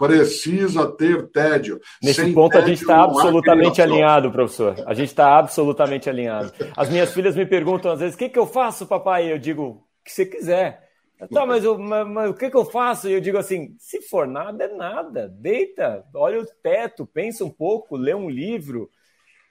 [SPEAKER 2] precisa ter tédio.
[SPEAKER 3] Nesse Sem ponto, a gente está absolutamente alinhado, professor. A gente está absolutamente alinhado. As minhas filhas me perguntam às vezes: o que, que eu faço, papai? Eu digo: o que você quiser. Tá, mas, eu, mas, mas, o que, que eu faço? E eu digo assim: se for nada, é nada. Deita, olha o teto, pensa um pouco, lê um livro.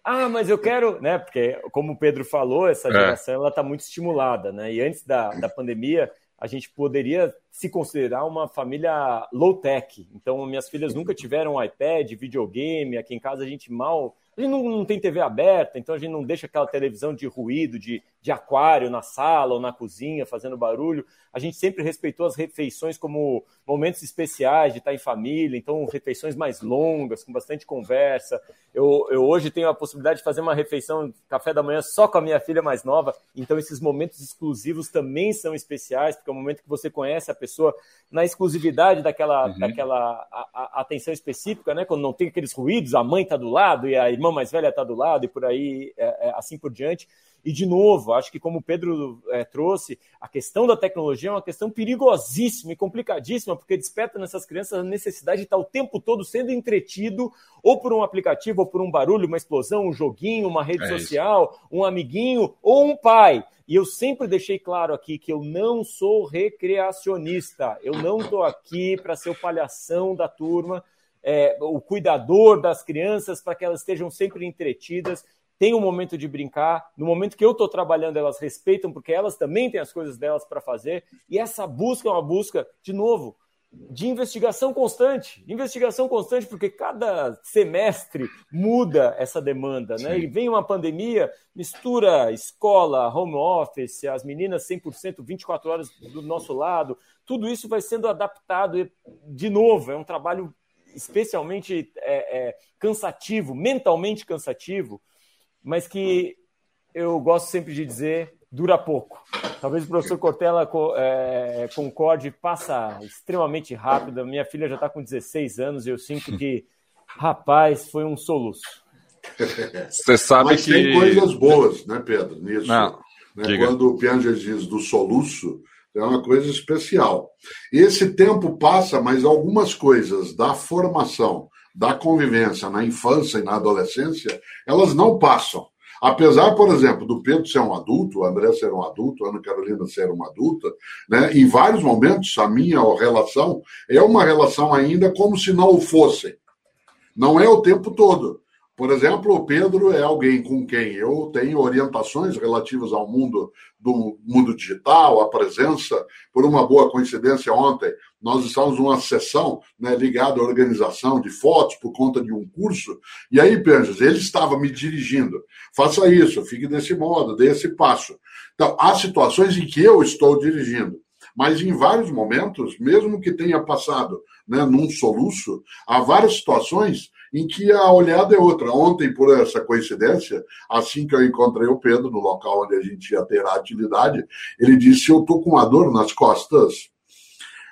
[SPEAKER 3] Ah, mas eu quero, né? Porque, como o Pedro falou, essa é. geração é. ela está muito estimulada, né? E antes da, da pandemia, a gente poderia se considerar uma família low-tech. Então, minhas filhas nunca tiveram iPad, videogame. Aqui em casa a gente mal. A gente não, não, tem TV aberta, então a gente não deixa aquela televisão de ruído, de, de aquário na sala ou na cozinha fazendo barulho. A gente sempre respeitou as refeições como momentos especiais de estar em família, então refeições mais longas, com bastante conversa. Eu, eu hoje tenho a possibilidade de fazer uma refeição, café da manhã, só com a minha filha mais nova, então esses momentos exclusivos também são especiais, porque é o momento que você conhece a pessoa na exclusividade daquela, uhum. daquela a, a atenção específica, né? quando não tem aqueles ruídos, a mãe está do lado e a irmã mais velha está do lado e por aí, é, é, assim por diante. E, de novo, acho que, como o Pedro é, trouxe, a questão da tecnologia é uma questão perigosíssima e complicadíssima, porque desperta nessas crianças a necessidade de estar o tempo todo sendo entretido, ou por um aplicativo, ou por um barulho, uma explosão, um joguinho, uma rede é social, um amiguinho, ou um pai. E eu sempre deixei claro aqui que eu não sou recreacionista, eu não estou aqui para ser o palhação da turma. É, o cuidador das crianças para que elas estejam sempre entretidas tem um momento de brincar. No momento que eu estou trabalhando, elas respeitam, porque elas também têm as coisas delas para fazer. E essa busca é uma busca, de novo, de investigação constante. Investigação constante, porque cada semestre muda essa demanda. Né? E vem uma pandemia, mistura escola, home office, as meninas 100%, 24 horas do nosso lado. Tudo isso vai sendo adaptado. De novo, é um trabalho especialmente é, é, cansativo, mentalmente cansativo mas que eu gosto sempre de dizer dura pouco. Talvez o professor Cortella é, concorde, passa extremamente rápido. Minha filha já está com 16 anos e eu sinto que, rapaz, foi um soluço.
[SPEAKER 1] Você sabe Mas que.
[SPEAKER 2] Tem coisas boas, né, Pedro? Nisso. Não, né? Quando o Piaget diz do soluço, é uma coisa especial. Esse tempo passa, mas algumas coisas da formação da convivência na infância e na adolescência, elas não passam. Apesar, por exemplo, do Pedro ser um adulto, o André ser um adulto, a Ana Carolina ser uma adulta, né, em vários momentos a minha relação é uma relação ainda como se não o fossem. Não é o tempo todo. Por exemplo, o Pedro é alguém com quem eu tenho orientações relativas ao mundo do mundo digital, a presença. Por uma boa coincidência, ontem nós estávamos numa sessão né, ligada à organização de fotos por conta de um curso. E aí, Pedro, ele estava me dirigindo. Faça isso, fique desse modo, dê esse passo. Então, há situações em que eu estou dirigindo. Mas em vários momentos, mesmo que tenha passado né, num soluço, há várias situações em que a olhada é outra. Ontem, por essa coincidência, assim que eu encontrei o Pedro no local onde a gente ia ter a atividade, ele disse: Eu estou com uma dor nas costas.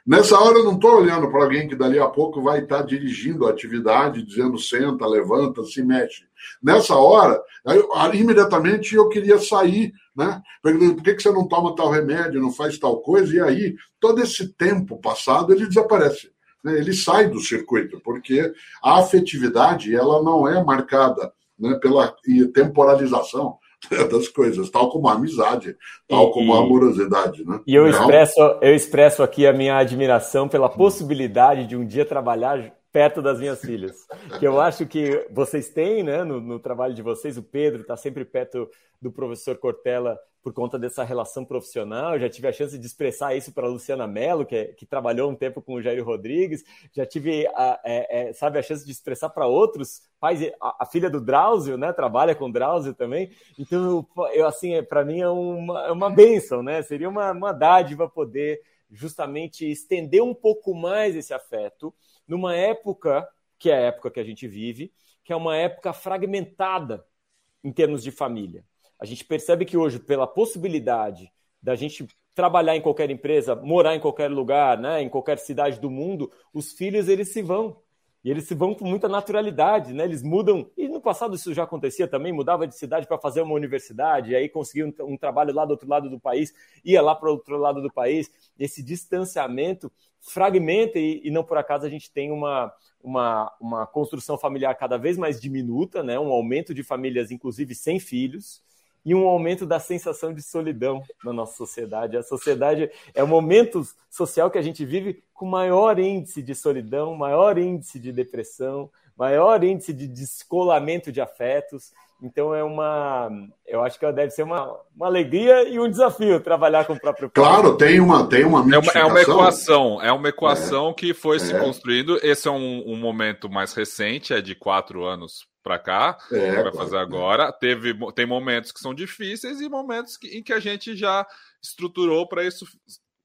[SPEAKER 2] Nessa hora eu não estou olhando para alguém que dali a pouco vai estar tá dirigindo a atividade, dizendo senta, levanta, se mexe. Nessa hora, eu, imediatamente eu queria sair, né? Por que, que você não toma tal remédio, não faz tal coisa? E aí, todo esse tempo passado, ele desaparece. Né? Ele sai do circuito, porque a afetividade ela não é marcada né, pela temporalização das coisas, tal como a amizade, tal e, como a amorosidade. Né?
[SPEAKER 3] E eu expresso, eu expresso aqui a minha admiração pela possibilidade de um dia trabalhar perto das minhas filhas. Que eu acho que vocês têm, né, no, no trabalho de vocês, o Pedro está sempre perto do professor Cortella por conta dessa relação profissional. Já tive a chance de expressar isso para a Luciana Mello, que, é, que, trabalhou um tempo com o Jair Rodrigues. Já tive, a, é, é, sabe, a chance de expressar para outros pais. A, a, filha do Drauzio, né, trabalha com Drauzio também. Então, eu, assim, é, para mim é uma, é uma benção, né? Seria uma, uma dádiva poder justamente estender um pouco mais esse afeto numa época que é a época que a gente vive, que é uma época fragmentada em termos de família. A gente percebe que hoje, pela possibilidade da gente trabalhar em qualquer empresa, morar em qualquer lugar, né, em qualquer cidade do mundo, os filhos eles se vão. E eles se vão com muita naturalidade, né? Eles mudam. E no passado isso já acontecia também, mudava de cidade para fazer uma universidade, aí conseguia um, um, trabalho lá do outro lado do país, ia lá para o outro lado do país. Esse distanciamento fragmenta, e, e não por acaso a gente tem uma, uma, uma construção familiar cada vez mais diminuta, né? um aumento de famílias, inclusive sem filhos e um aumento da sensação de solidão na nossa sociedade. A sociedade é o momento social que a gente vive com maior índice de solidão, maior índice de depressão, maior índice de descolamento de afetos. Então é uma, eu acho que deve ser uma, uma alegria e um desafio trabalhar com o próprio
[SPEAKER 2] pai. Claro, tem uma tem uma
[SPEAKER 1] é uma, é uma equação, é uma equação é. que foi é. se construindo. Esse é um, um momento mais recente, é de quatro anos para cá, é, vai fazer agora. Teve, tem momentos que são difíceis e momentos que, em que a gente já estruturou para isso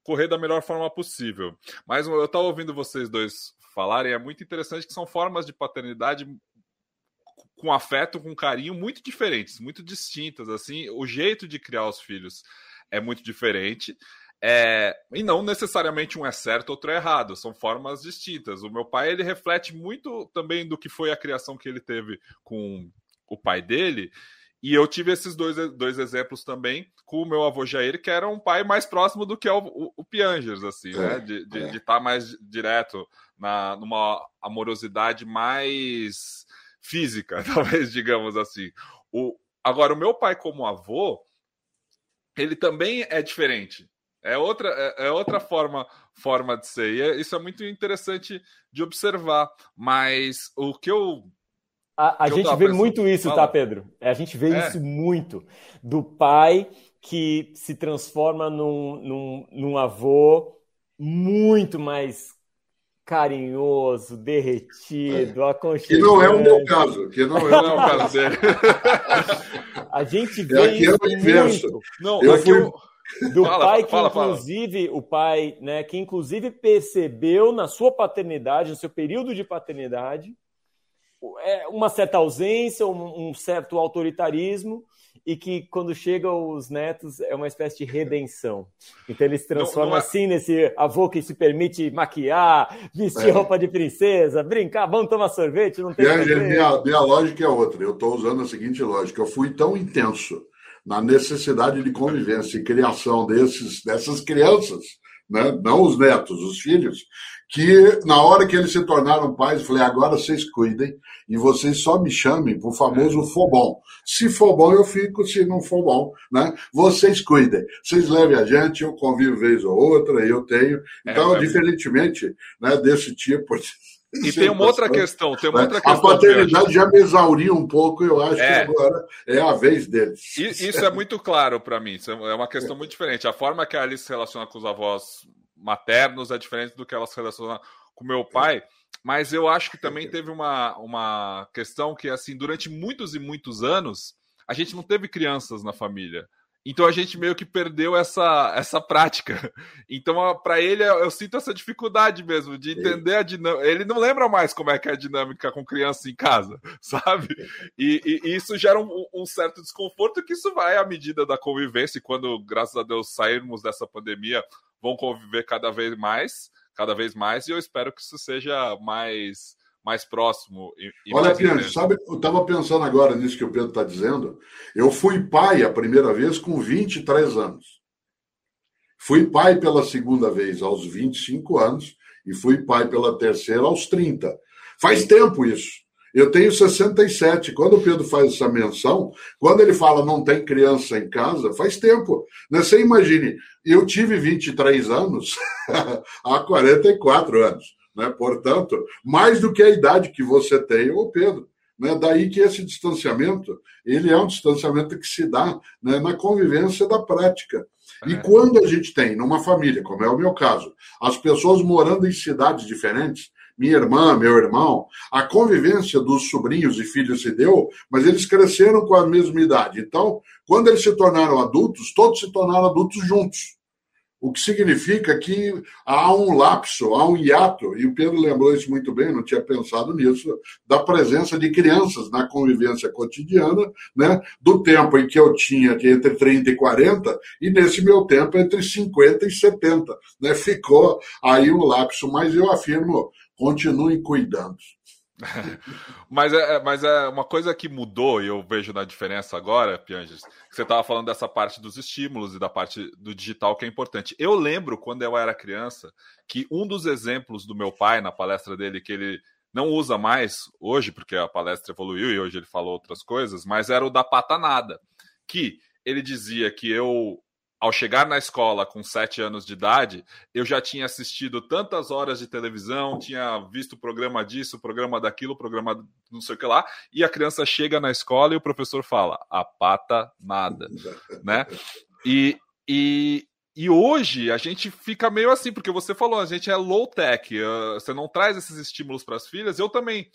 [SPEAKER 1] correr da melhor forma possível. Mas eu estava ouvindo vocês dois falarem, é muito interessante que são formas de paternidade com afeto, com carinho muito diferentes, muito distintas. Assim, o jeito de criar os filhos é muito diferente. É, e não necessariamente um é certo, outro é errado, são formas distintas. O meu pai ele reflete muito também do que foi a criação que ele teve com o pai dele. E eu tive esses dois, dois exemplos também com o meu avô Jair, que era um pai mais próximo do que é o, o, o Piangers, assim, é, né? De estar de, é. tá mais direto, na, numa amorosidade mais física, talvez, digamos assim. O, agora, o meu pai, como avô, ele também é diferente. É outra, é, é outra forma, forma de ser. E é, isso é muito interessante de observar. Mas o que eu.
[SPEAKER 3] A, a que gente eu vê pensando... muito isso, tá, Fala. tá, Pedro? É, a gente vê é. isso muito. Do pai que se transforma num, num, num avô muito mais carinhoso, derretido, é. aconchegante.
[SPEAKER 2] Que não é o meu caso, que não é o caso dele.
[SPEAKER 3] a gente vê é isso é muito. Não, eu fui... Eu do fala, pai que fala, inclusive fala. o pai, né, que inclusive percebeu na sua paternidade, no seu período de paternidade, é, uma certa ausência, um, certo autoritarismo e que quando chegam os netos é uma espécie de redenção. Então ele se transforma não, não é... assim nesse avô que se permite maquiar, vestir é. roupa de princesa, brincar, vamos tomar sorvete, não tem.
[SPEAKER 2] Minha, minha, minha lógica é outra. Eu estou usando a seguinte lógica: eu fui tão intenso na necessidade de convivência e criação desses, dessas crianças, né? não os netos, os filhos, que na hora que eles se tornaram pais, eu falei, agora vocês cuidem e vocês só me chamem pro famoso é. for bom. Se for bom, eu fico, se não for bom, né? Vocês cuidem. Vocês levem a gente, eu convivo vez ou outra, eu tenho. É, então, é, diferentemente né, desse tipo de
[SPEAKER 1] e tem uma outra questão, tem uma outra
[SPEAKER 2] questão. A paternidade já me exauriu um pouco, eu acho é. que agora é a vez deles.
[SPEAKER 1] Isso é muito claro para mim, isso é uma questão muito diferente. A forma que a Alice se relaciona com os avós maternos é diferente do que ela se relaciona com meu pai, mas eu acho que também teve uma, uma questão que, assim, durante muitos e muitos anos, a gente não teve crianças na família. Então a gente meio que perdeu essa, essa prática. Então, para ele, eu sinto essa dificuldade mesmo de entender a dinâmica. Ele não lembra mais como é que é a dinâmica com criança em casa, sabe? E, e, isso gera um, um, certo desconforto que isso vai à medida da convivência. E quando, graças a Deus, sairmos dessa pandemia, vão conviver cada vez mais cada vez mais, e eu espero que isso seja mais mais próximo. E,
[SPEAKER 2] e Olha, Piante, sabe, eu estava pensando agora nisso que o Pedro está dizendo. Eu fui pai a primeira vez com 23 anos. Fui pai pela segunda vez aos 25 anos e fui pai pela terceira aos 30. Faz tempo isso. Eu tenho 67. Quando o Pedro faz essa menção, quando ele fala não tem criança em casa, faz tempo. Né? Você imagine, eu tive 23 anos há 44 anos. Né? Portanto, mais do que a idade que você tem, ô Pedro. Né? Daí que esse distanciamento, ele é um distanciamento que se dá né, na convivência da prática. E é. quando a gente tem, numa família, como é o meu caso, as pessoas morando em cidades diferentes, minha irmã, meu irmão, a convivência dos sobrinhos e filhos se deu, mas eles cresceram com a mesma idade. Então, quando eles se tornaram adultos, todos se tornaram adultos juntos o que significa que há um lapso, há um hiato, e o Pedro lembrou isso muito bem, não tinha pensado nisso, da presença de crianças na convivência cotidiana, né, do tempo em que eu tinha entre 30 e 40, e nesse meu tempo entre 50 e 70. Né, ficou aí um lapso, mas eu afirmo, continuem cuidando.
[SPEAKER 1] mas, é, é, mas é uma coisa que mudou, e eu vejo na diferença agora, Pianges, que você estava falando dessa parte dos estímulos e da parte do digital que é importante. Eu lembro, quando eu era criança, que um dos exemplos do meu pai, na palestra dele, que ele não usa mais hoje, porque a palestra evoluiu e hoje ele falou outras coisas, mas era o da patanada, que ele dizia que eu ao chegar na escola com sete anos de idade, eu já tinha assistido tantas horas de televisão, tinha visto o programa disso, o programa daquilo, o programa não sei o que lá, e a criança chega na escola e o professor fala, a pata nada, né? E, e, e hoje a gente fica meio assim, porque você falou, a gente é low tech, uh, você não traz esses estímulos para as filhas, eu também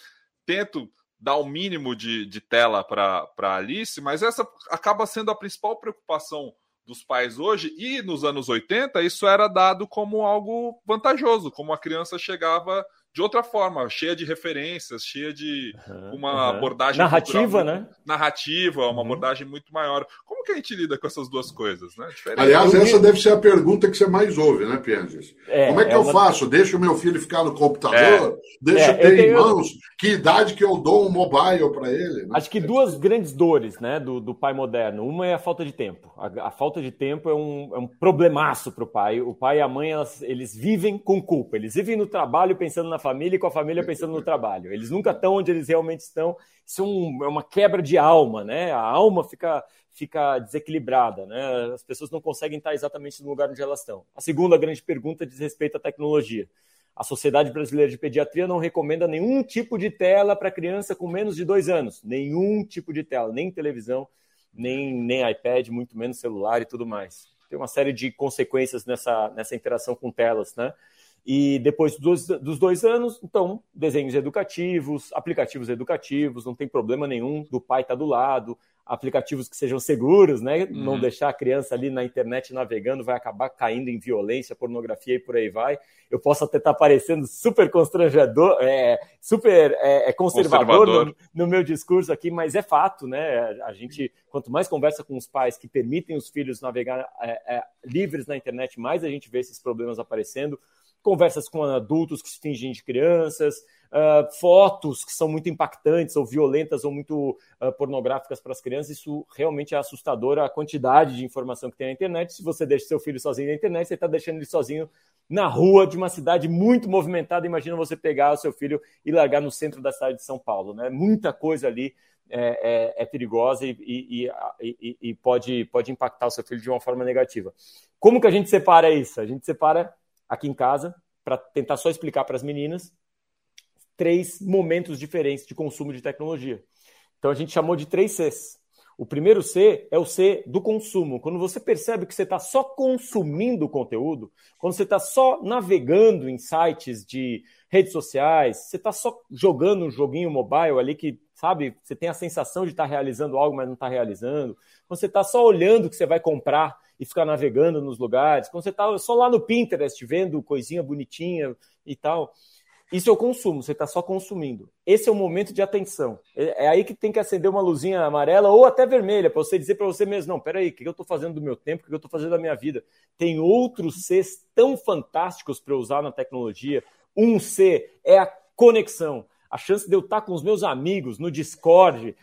[SPEAKER 1] tento dar o mínimo de, de tela para Alice, mas essa acaba sendo a principal preocupação dos pais hoje, e nos anos 80 isso era dado como algo vantajoso, como a criança chegava de outra forma, cheia de referências, cheia de uhum, uma uhum. abordagem
[SPEAKER 3] narrativa, né?
[SPEAKER 1] Narrativa, uma uhum. abordagem muito maior. Como que a gente lida com essas duas coisas, né?
[SPEAKER 2] Diferente. Aliás, essa deve ser a pergunta que você mais ouve, né, Pianges? É, Como é que é eu uma... faço? Deixo o meu filho ficar no computador? É. Deixo é, ter tenho... em mãos? Que idade que eu dou um mobile para ele?
[SPEAKER 3] Né? Acho que duas grandes dores, né, do, do pai moderno. Uma é a falta de tempo. A, a falta de tempo é um, é um problemaço para o pai. O pai e a mãe, elas, eles vivem com culpa. Eles vivem no trabalho pensando na família e com a família pensando no trabalho. Eles nunca estão onde eles realmente estão. Isso é, um, é uma quebra de alma, né? A alma fica, fica desequilibrada, né? As pessoas não conseguem estar exatamente no lugar onde elas estão. A segunda grande pergunta diz respeito à tecnologia. A Sociedade Brasileira de Pediatria não recomenda nenhum tipo de tela para criança com menos de dois anos. Nenhum tipo de tela, nem televisão, nem, nem iPad, muito menos celular e tudo mais. Tem uma série de consequências nessa, nessa interação com telas, né? E depois dos, dos, dois anos, então, desenhos educativos, aplicativos educativos, não tem problema nenhum do pai estar tá do lado, aplicativos que sejam seguros, né? Uhum. Não deixar a criança ali na internet navegando, vai acabar caindo em violência, pornografia e por aí vai. Eu posso até estar tá parecendo super constrangedor, é, super é, é conservador, conservador. No, no, meu discurso aqui, mas é fato, né? A gente, quanto mais conversa com os pais que permitem os filhos navegar é, é livres na internet, mais a gente vê esses problemas aparecendo conversas com adultos que se fingem de crianças, uh, fotos que são muito impactantes ou violentas ou muito uh, pornográficas para as crianças. Isso realmente é assustador a quantidade de informação que tem na internet. Se você deixa seu filho sozinho na internet, você está deixando ele sozinho na rua de uma cidade muito movimentada. Imagina você pegar o seu filho e largar no centro da cidade de São Paulo. Né? Muita coisa ali é, é, é perigosa e, e, e, e, pode, pode impactar o seu filho de uma forma negativa. Como que a gente separa isso? A gente separa aqui em casa para tentar só explicar para as meninas três momentos diferentes de consumo de tecnologia. Então a gente chamou de três Cs. O primeiro C é o C do consumo. Quando você percebe que você está só consumindo conteúdo, quando você está só navegando em sites de redes sociais, você está só jogando um joguinho mobile ali que, sabe, você tem a sensação de estar tá realizando algo, mas não está realizando. Quando você está só olhando o que você vai comprar e ficar navegando nos lugares, quando você está só lá no Pinterest vendo coisinha bonitinha e tal. Isso é o consumo, você está só consumindo. Esse é o momento de atenção. É, é aí que tem que acender uma luzinha amarela ou até vermelha, para você dizer para você mesmo: não, peraí, o que eu estou fazendo do meu tempo, o que eu estou fazendo da minha vida? Tem outros Cs tão fantásticos para usar na tecnologia. Um C é a conexão. A chance de eu estar tá com os meus amigos no Discord,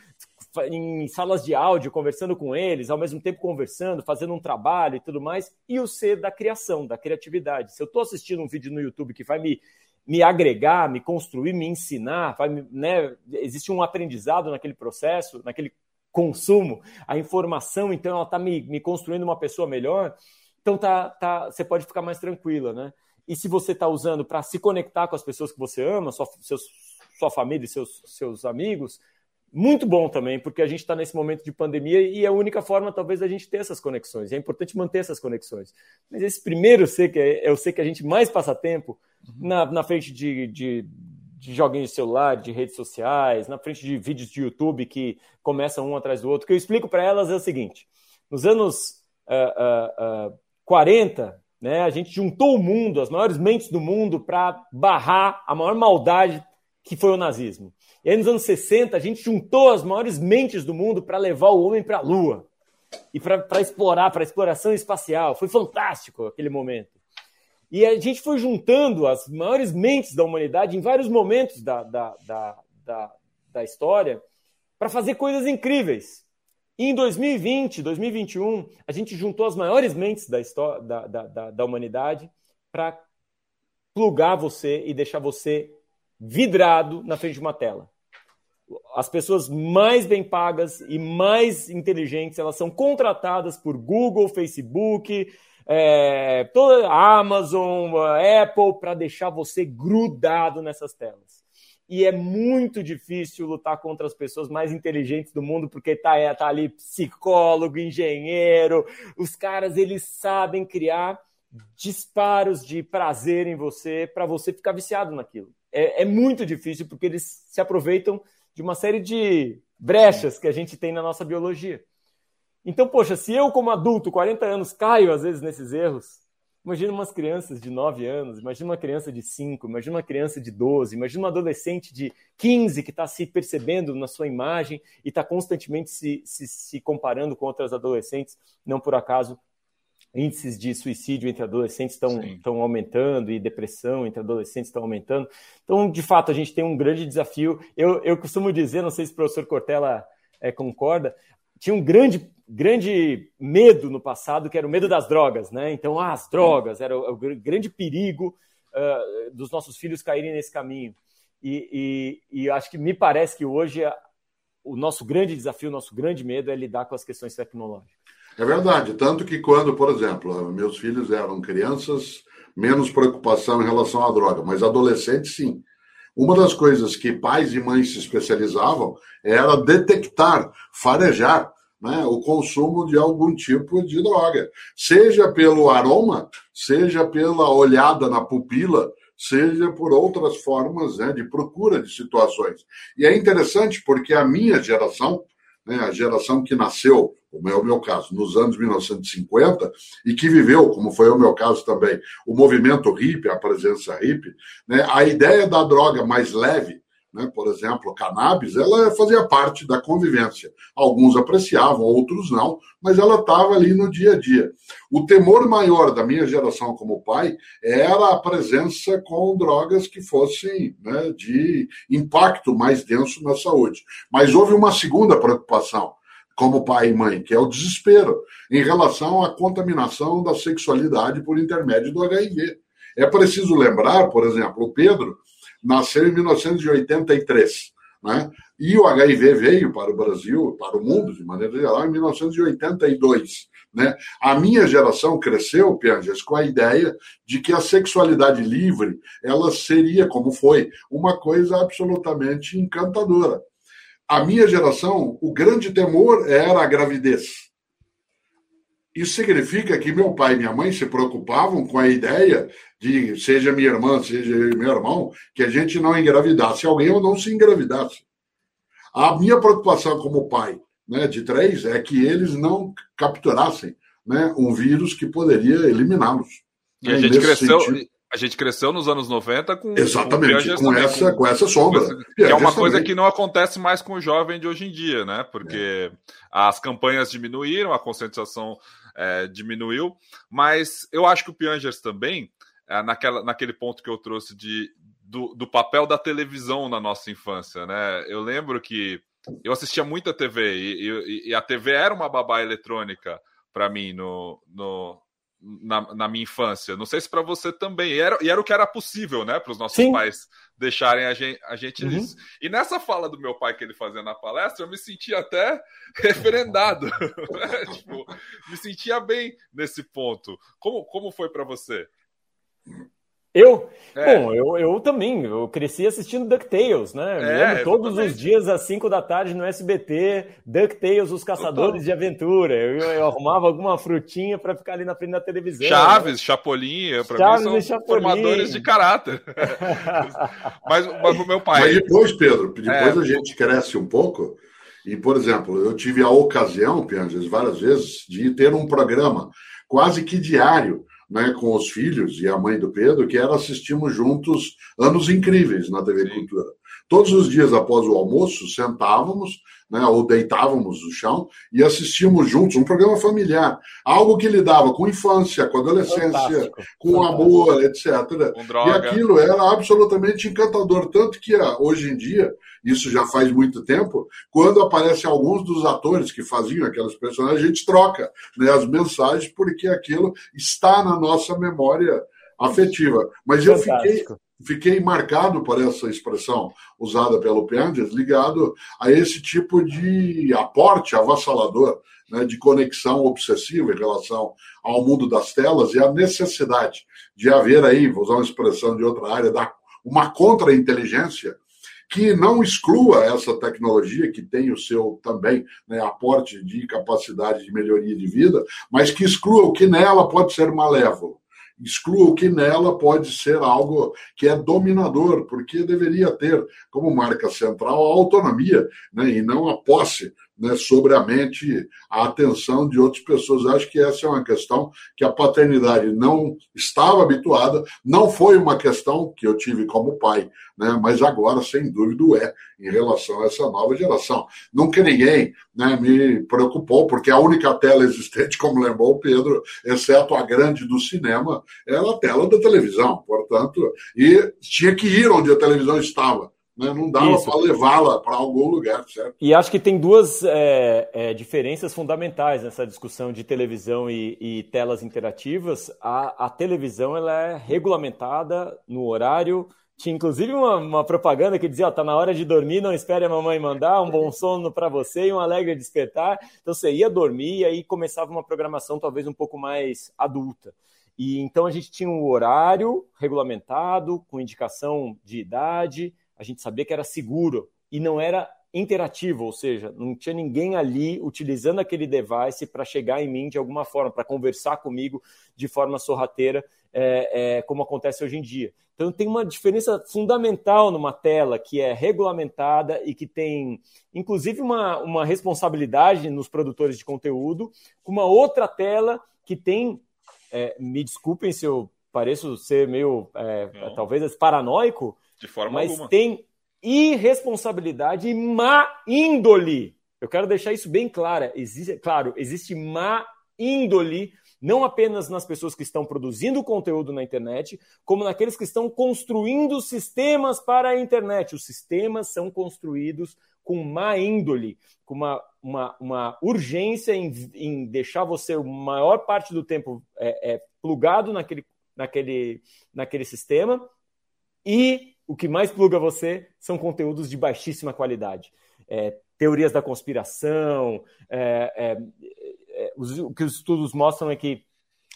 [SPEAKER 3] em salas de áudio, conversando com eles, ao mesmo tempo conversando, fazendo um trabalho e tudo mais, e o C da criação, da criatividade. Se eu estou assistindo um vídeo no YouTube que vai me me agregar, me construir, me ensinar, vai, né? existe um aprendizado naquele processo, naquele consumo, a informação, então ela está me, me construindo uma pessoa melhor, então tá, tá, você pode ficar mais tranquila, né? E se você está usando para se conectar com as pessoas que você ama, sua, seus, sua família e seus, seus amigos, muito bom também, porque a gente está nesse momento de pandemia e é a única forma, talvez, da gente ter essas conexões. É importante manter essas conexões. Mas esse primeiro C, que é, é o C que a gente mais passa tempo, uhum. na, na frente de, de, de joguinhos de celular, de redes sociais, na frente de vídeos de YouTube que começam um atrás do outro. O que eu explico para elas é o seguinte: nos anos uh, uh, uh, 40, né, a gente juntou o mundo, as maiores mentes do mundo, para barrar a maior maldade que foi o nazismo. E aí, nos anos 60, a gente juntou as maiores mentes do mundo para levar o homem para a Lua e para explorar, para exploração espacial. Foi fantástico aquele momento. E a gente foi juntando as maiores mentes da humanidade em vários momentos da, da, da, da, da história para fazer coisas incríveis. E em 2020, 2021, a gente juntou as maiores mentes da, história, da, da, da, da humanidade para plugar você e deixar você vidrado na frente de uma tela. As pessoas mais bem pagas e mais inteligentes, elas são contratadas por Google, Facebook, é, toda Amazon, a Apple, para deixar você grudado nessas telas. E é muito difícil lutar contra as pessoas mais inteligentes do mundo, porque tá, é, tá ali psicólogo, engenheiro, os caras eles sabem criar disparos de prazer em você para você ficar viciado naquilo. É, é muito difícil porque eles se aproveitam de uma série de brechas que a gente tem na nossa biologia. Então, poxa, se eu, como adulto, 40 anos, caio às vezes nesses erros, imagina umas crianças de 9 anos, imagina uma criança de 5, imagina uma criança de 12, imagina uma adolescente de 15 que está se percebendo na sua imagem e está constantemente se, se, se comparando com outras adolescentes, não por acaso índices de suicídio entre adolescentes estão, aumentando e depressão entre adolescentes estão aumentando. Então, de fato, a gente tem um grande desafio. Eu, eu costumo dizer, não sei se o professor Cortella é, concorda, tinha um grande, grande medo no passado, que era o medo das drogas, né? Então, ah, as drogas, era o, o grande perigo uh, dos nossos filhos caírem nesse caminho. E, e, e, acho que me parece que hoje a, o nosso grande desafio, o nosso grande medo é lidar com as questões tecnológicas.
[SPEAKER 2] É verdade. Tanto que quando, por exemplo, meus filhos eram crianças, menos preocupação em relação à droga, mas adolescentes, sim. Uma das coisas que pais e mães se especializavam era detectar, farejar né, o consumo de algum tipo de droga, seja pelo aroma, seja pela olhada na pupila, seja por outras formas né, de procura de situações. E é interessante porque a minha geração, né, a geração que nasceu, como é o meu caso, nos anos 1950, e que viveu, como foi o meu caso também, o movimento hippie, a presença hippie, né, a ideia da droga mais leve, né, por exemplo, cannabis, ela fazia parte da convivência. Alguns apreciavam, outros não, mas ela estava ali no dia a dia. O temor maior da minha geração como pai era a presença com drogas que fossem né, de impacto mais denso na saúde. Mas houve uma segunda preocupação como pai e mãe, que é o desespero em relação à contaminação da sexualidade por intermédio do HIV. É preciso lembrar, por exemplo, o Pedro nasceu em 1983, né? E o HIV veio para o Brasil, para o mundo de maneira geral, em 1982. Né? A minha geração cresceu, Pianges, com a ideia de que a sexualidade livre ela seria, como foi, uma coisa absolutamente encantadora. A minha geração, o grande temor era a gravidez. Isso significa que meu pai e minha mãe se preocupavam com a ideia de, seja minha irmã, seja meu irmão, que a gente não engravidasse alguém ou não se engravidasse. A minha preocupação como pai né, de três é que eles não capturassem né, um vírus que poderia eliminá-los.
[SPEAKER 1] E a gente cresceu. Sentido. A gente cresceu nos anos 90 com.
[SPEAKER 2] Exatamente, com, com essa, com, com essa sombra.
[SPEAKER 1] que é uma coisa também. que não acontece mais com o jovem de hoje em dia, né? Porque é. as campanhas diminuíram, a conscientização é, diminuiu, mas eu acho que o Piangers também, é, naquela, naquele ponto que eu trouxe de, do, do papel da televisão na nossa infância, né? Eu lembro que eu assistia muita TV e, e, e a TV era uma babá eletrônica para mim no, no, na, na, minha infância. Não sei se para você também. E era, e era o que era possível, né? Para os nossos Sim. pais deixarem a gente, a gente uhum. E nessa fala do meu pai que ele fazia na palestra, eu me sentia até referendado. Né? tipo, me sentia bem nesse ponto. Como, como foi para você?
[SPEAKER 3] Eu? É. Bom, eu, eu também. Eu cresci assistindo DuckTales, né? É, todos os dias às 5 da tarde no SBT, DuckTales, os caçadores Total. de aventura. Eu, eu, arrumava alguma frutinha para ficar ali na frente da televisão.
[SPEAKER 1] Chaves, né? Chapolin, para Chaves mim são formadores de caráter. mas, mas o meu pai.
[SPEAKER 2] Mas depois, Pedro, depois é. a gente cresce um pouco. E, por exemplo, eu tive a ocasião, Pianges, várias vezes, de ter um programa quase que diário né, com os filhos e a mãe do Pedro, que era assistimos juntos Anos Incríveis na TV. Cultura. Todos os dias após o almoço, sentávamos né, ou deitávamos no chão e assistíamos juntos um programa familiar. Algo que lidava com infância, com adolescência, Fantástico. com Fantástico. amor, etc. e aquilo era absolutamente encantador. Tanto que ah, hoje em dia, isso já faz muito tempo, quando aparecem alguns dos atores que faziam aquelas personagens, a gente troca né, as mensagens, porque aquilo está na nossa memória afetiva. Mas Fantástico. eu fiquei fiquei marcado por essa expressão usada pelo Pianges, ligado a esse tipo de aporte avassalador, né, de conexão obsessiva em relação ao mundo das telas e a necessidade de haver aí, vou usar uma expressão de outra área, da, uma contra-inteligência que não exclua essa tecnologia, que tem o seu também né, aporte de capacidade de melhoria de vida, mas que exclua o que nela pode ser malévolo exclua o que nela pode ser algo que é dominador, porque deveria ter como marca central a autonomia né, e não a posse né, sobre a mente, a atenção de outras pessoas. Acho que essa é uma questão que a paternidade não estava habituada, não foi uma questão que eu tive como pai, né, mas agora, sem dúvida, é em relação a essa nova geração. Nunca ninguém né, me preocupou, porque a única tela existente, como lembrou o Pedro, exceto a grande do cinema, era a tela da televisão, portanto, e tinha que ir onde a televisão estava. Né? Não dava para levá-la para algum lugar, certo?
[SPEAKER 3] E acho que tem duas é, é, diferenças fundamentais nessa discussão de televisão e, e telas interativas. A, a, televisão ela é regulamentada no horário. Tinha inclusive uma, uma propaganda que dizia: está na hora de dormir, não espere a mamãe mandar, um bom sono para você e um alegre despertar. Então você ia dormir e aí começava uma programação talvez um pouco mais adulta. E então a gente tinha um horário regulamentado, com indicação de idade, a gente sabia que era seguro e não era interativo, ou seja, não tinha ninguém ali utilizando aquele device para chegar em mim de alguma forma, para conversar comigo de forma sorrateira, é, é, como acontece hoje em dia. Então tem uma diferença fundamental numa tela que é regulamentada e que tem, inclusive, uma, uma responsabilidade nos produtores de conteúdo, com uma outra tela que tem, é, me desculpem se eu pareço ser meio, é, talvez, paranoico,
[SPEAKER 1] de forma
[SPEAKER 3] mas
[SPEAKER 1] alguma.
[SPEAKER 3] tem irresponsabilidade e má índole. Eu quero deixar isso bem claro. Existe, claro, existe má índole não apenas nas pessoas que estão produzindo conteúdo na internet, como naqueles que estão construindo sistemas para a internet. Os sistemas são construídos com má índole, com uma, uma, uma urgência em, em deixar você, a maior parte do tempo, é, é, plugado naquele, naquele, naquele sistema e o que mais pluga você são conteúdos de baixíssima qualidade. É, teorias da conspiração, é, é, é, os, o que os estudos mostram é que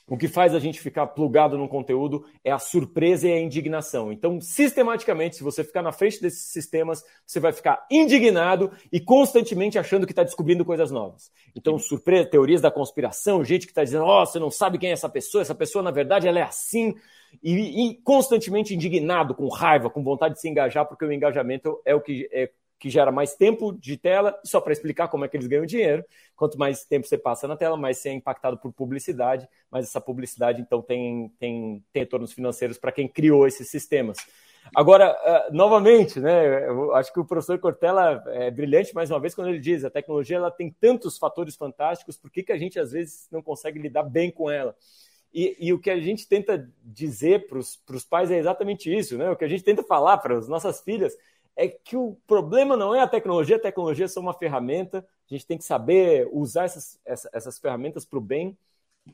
[SPEAKER 3] o que faz a gente ficar plugado num conteúdo é a surpresa e a indignação. Então, sistematicamente, se você ficar na frente desses sistemas, você vai ficar indignado e constantemente achando que está descobrindo coisas novas. Então, surpresa, teorias da conspiração, gente que está dizendo, ó, oh, você não sabe quem é essa pessoa, essa pessoa, na verdade, ela é assim e, e, constantemente indignado, com raiva, com vontade de se engajar, porque o engajamento é o que é que gera mais tempo de tela, só para explicar como é que eles ganham dinheiro. Quanto mais tempo você passa na tela, mais você é impactado por publicidade, mas essa publicidade, então, tem, tem, tem retornos financeiros para quem criou esses sistemas. Agora, uh, novamente, né, eu acho que o professor Cortella é brilhante mais uma vez quando ele diz a tecnologia ela tem tantos fatores fantásticos, por que, que a gente às vezes não consegue lidar bem com ela? E, e o que a gente tenta dizer para os pais é exatamente isso, né? O que a gente tenta falar para as nossas filhas é que o problema não é a tecnologia, a tecnologia é só uma ferramenta, a gente tem que saber usar essas, essas, essas ferramentas para o bem.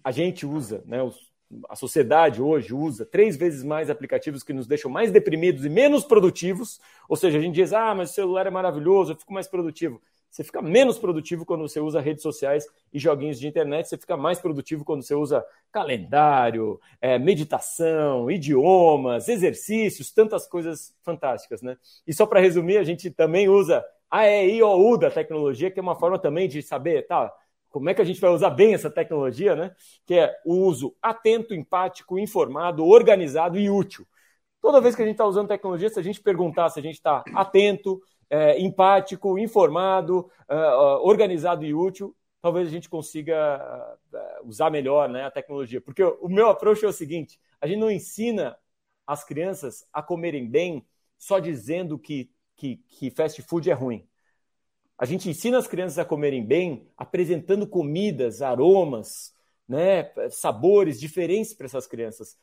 [SPEAKER 3] A gente usa, né? Os, a sociedade hoje usa três vezes mais aplicativos que nos deixam mais deprimidos e menos produtivos. Ou seja, a gente diz, ah, mas o celular é maravilhoso, eu fico mais produtivo. Você fica menos produtivo quando você usa redes sociais e joguinhos de internet. Você fica mais produtivo quando você usa calendário, é, meditação, idiomas, exercícios, tantas coisas fantásticas, né? E só para resumir, a gente também usa a EIOU da tecnologia, que é uma forma também de saber, tá? Como é que a gente vai usar bem essa tecnologia, né? Que é o uso atento, empático, informado, organizado e útil. Toda vez que a gente está usando tecnologia, se a gente perguntar se a gente está atento, é, empático, informado, é, organizado e útil, talvez a gente consiga é, usar melhor né, a tecnologia. Porque o meu approach é o seguinte: a gente não ensina as crianças a comerem bem só dizendo que, que, que fast food é ruim. A gente ensina as crianças a comerem bem apresentando comidas, aromas, né, sabores diferentes para essas crianças.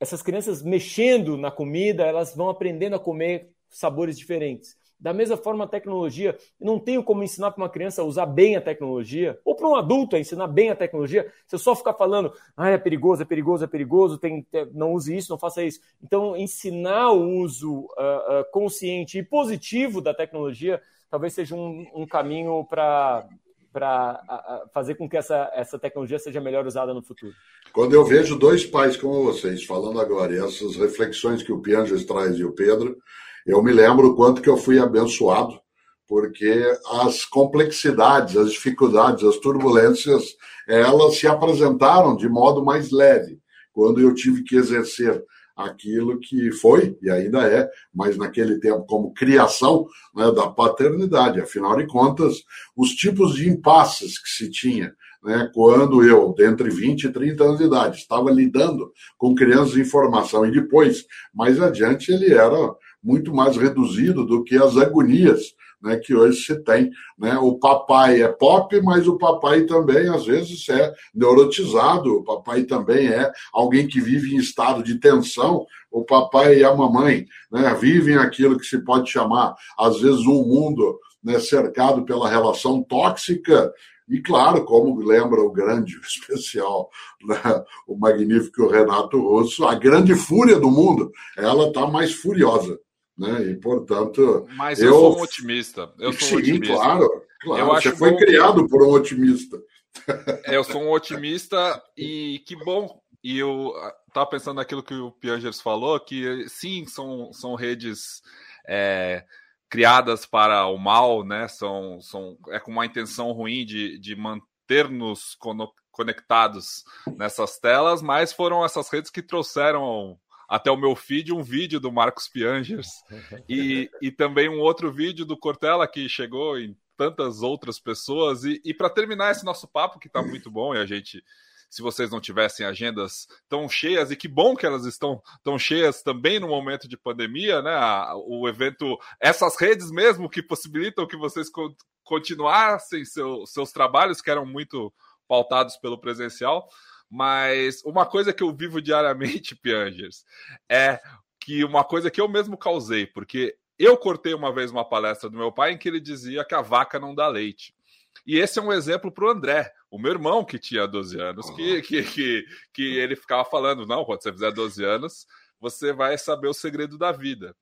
[SPEAKER 3] Essas crianças mexendo na comida, elas vão aprendendo a comer sabores diferentes. Da mesma forma, a tecnologia, eu não tenho como ensinar para uma criança a usar bem a tecnologia, ou para um adulto a ensinar bem a tecnologia, se eu só ficar falando, ah, é perigoso, é perigoso, é perigoso, tem, não use isso, não faça isso. Então, ensinar o uso uh, uh, consciente e positivo da tecnologia talvez seja um, um caminho para para fazer com que essa, essa tecnologia seja melhor usada no futuro.
[SPEAKER 2] Quando eu vejo dois pais como vocês falando agora, e essas reflexões que o Pianges traz e o Pedro, eu me lembro o quanto que eu fui abençoado, porque as complexidades, as dificuldades, as turbulências, elas se apresentaram de modo mais leve quando eu tive que exercer aquilo que foi e ainda é, mas naquele tempo como criação né, da paternidade. Afinal de contas, os tipos de impasses que se tinha né, quando eu, dentre 20 e 30 anos de idade, estava lidando com crianças em formação e depois, mais adiante, ele era muito mais reduzido do que as agonias né, que hoje se tem. Né? O papai é pop, mas o papai também, às vezes, é neurotizado, o papai também é alguém que vive em estado de tensão. O papai e a mamãe né, vivem aquilo que se pode chamar, às vezes, um mundo né, cercado pela relação tóxica. E claro, como lembra o grande especial, né, o magnífico Renato Russo, a grande fúria do mundo, ela está mais furiosa né? E portanto.
[SPEAKER 1] Mas eu, eu sou um otimista. Eu sou
[SPEAKER 2] Sim,
[SPEAKER 1] um otimista.
[SPEAKER 2] claro, claro. Eu Você foi criado por um otimista.
[SPEAKER 1] Eu sou um otimista e que bom. E eu estava pensando naquilo que o Piangers falou, que sim, são, são redes é, criadas para o mal, né? São, são, é com uma intenção ruim de, de manter-nos conectados nessas telas, mas foram essas redes que trouxeram até o meu feed um vídeo do Marcos Piangers e, e também um outro vídeo do Cortella que chegou em tantas outras pessoas. E, e para terminar esse nosso papo, que está muito bom, e a gente se vocês não tivessem agendas tão cheias, e que bom que elas estão tão cheias também no momento de pandemia, né? O evento, essas redes mesmo que possibilitam que vocês continuassem seu, seus trabalhos, que eram muito pautados pelo presencial. Mas uma coisa que eu vivo diariamente, Piangers, é que uma coisa que eu mesmo causei, porque eu cortei uma vez uma palestra do meu pai em que ele dizia que a vaca não dá leite. E esse é um exemplo para o André, o meu irmão que tinha 12 anos, que, que, que, que ele ficava falando: não, quando você fizer 12 anos, você vai saber o segredo da vida.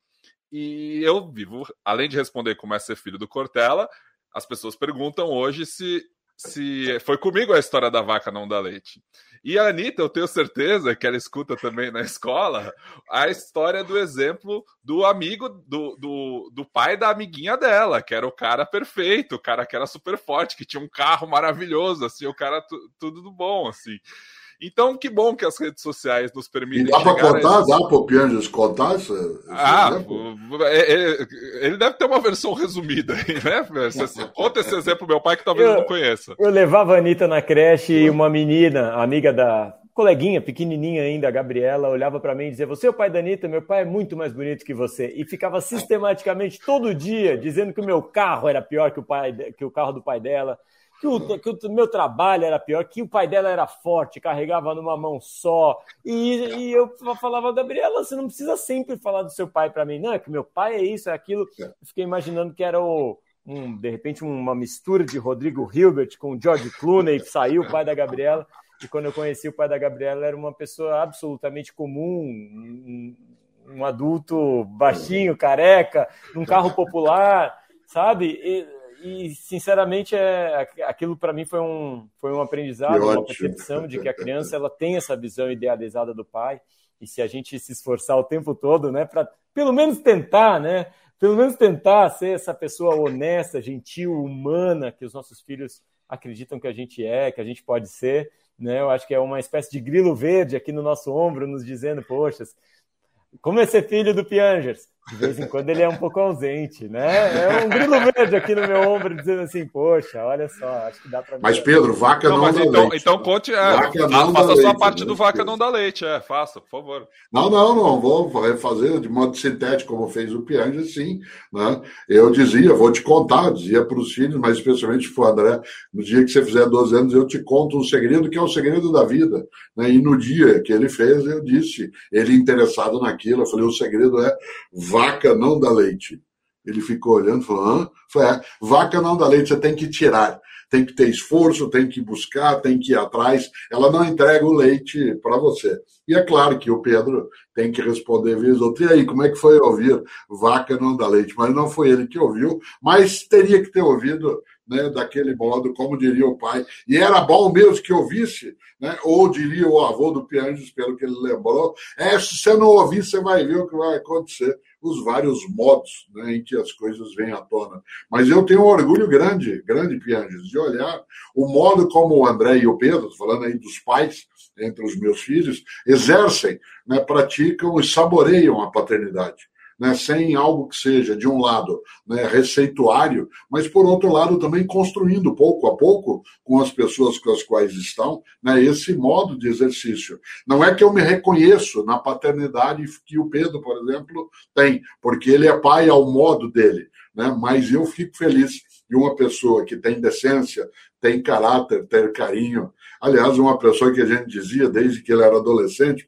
[SPEAKER 1] E eu vivo, além de responder como é ser filho do Cortella, as pessoas perguntam hoje se se foi comigo a história da vaca não dar leite. E a Anitta, eu tenho certeza que ela escuta também na escola a história do exemplo do amigo, do, do, do pai da amiguinha dela, que era o cara perfeito, o cara que era super forte, que tinha um carro maravilhoso, assim, o cara tudo do bom, assim. Então, que bom que as redes sociais nos permitem.
[SPEAKER 2] E dá para contar? Esses... Dá para o Pianges contar? Esse,
[SPEAKER 1] ah, é, é, ele deve ter uma versão resumida aí, né? Conta esse exemplo meu pai que talvez eu, não conheça.
[SPEAKER 3] Eu levava a Anitta na creche e uma menina, amiga da coleguinha, pequenininha ainda, a Gabriela, olhava para mim e dizia: Você é o pai da Anitta? Meu pai é muito mais bonito que você. E ficava sistematicamente, todo dia, dizendo que o meu carro era pior que o, pai, que o carro do pai dela que o, que o meu trabalho era pior, que o pai dela era forte, carregava numa mão só. E, e eu falava, Gabriela, você não precisa sempre falar do seu pai para mim. Não, é que meu pai é isso, é aquilo. Eu fiquei imaginando que era o, um, de repente uma mistura de Rodrigo Hilbert com George Clooney, que saiu o pai da Gabriela. E quando eu conheci o pai da Gabriela, era uma pessoa absolutamente comum, um, um adulto baixinho, careca, num carro popular, sabe? E, e sinceramente é aquilo para mim foi um foi um aprendizado, uma percepção de que a criança ela tem essa visão idealizada do pai e se a gente se esforçar o tempo todo, né, para pelo menos tentar, né, pelo menos tentar ser essa pessoa honesta, gentil, humana que os nossos filhos acreditam que a gente é, que a gente pode ser, né? Eu acho que é uma espécie de grilo verde aqui no nosso ombro, nos dizendo, poxa, como é ser filho do Piangers? De vez em quando ele é um pouco ausente, né? É um grilo verde aqui no meu ombro dizendo assim, poxa, olha só, acho que dá para.
[SPEAKER 2] Mas Pedro, vaca não, não dá
[SPEAKER 1] então,
[SPEAKER 2] leite.
[SPEAKER 1] Então conte, é, vaca não faça a parte né? do vaca não dá leite, é, faça, por favor.
[SPEAKER 2] Não, não, não, vou fazer de modo sintético como fez o Piange, sim, né? Eu dizia, vou te contar, dizia para os filhos, mas especialmente para o André, no dia que você fizer 12 anos, eu te conto um segredo que é o segredo da vida, né? E no dia que ele fez, eu disse, ele interessado naquilo, eu falei, o segredo é vaca não dá leite. Ele ficou olhando e falou: Hã? É, vaca não dá leite, você tem que tirar. Tem que ter esforço, tem que buscar, tem que ir atrás. Ela não entrega o leite para você. E é claro que o Pedro tem que responder vez outra. E aí, como é que foi ouvir vaca não dá leite? Mas não foi ele que ouviu, mas teria que ter ouvido né, daquele modo, como diria o pai. E era bom mesmo que ouvisse, né, ou diria o avô do Pianges, pelo que ele lembrou. É, se você não ouvir, você vai ver o que vai acontecer os vários modos né, em que as coisas vêm à tona. Mas eu tenho um orgulho grande, grande, Pianges, de olhar o modo como o André e o Pedro, falando aí dos pais, entre os meus filhos, exercem, né, praticam e saboreiam a paternidade né, sem algo que seja, de um lado, né, receituário, mas, por outro lado, também construindo pouco a pouco, com as pessoas com as quais estão, né, esse modo de exercício. Não é que eu me reconheço na paternidade que o Pedro, por exemplo, tem, porque ele é pai ao modo dele, né, mas eu fico feliz de uma pessoa que tem decência, tem caráter, tem carinho. Aliás, uma pessoa que a gente dizia desde que ele era adolescente,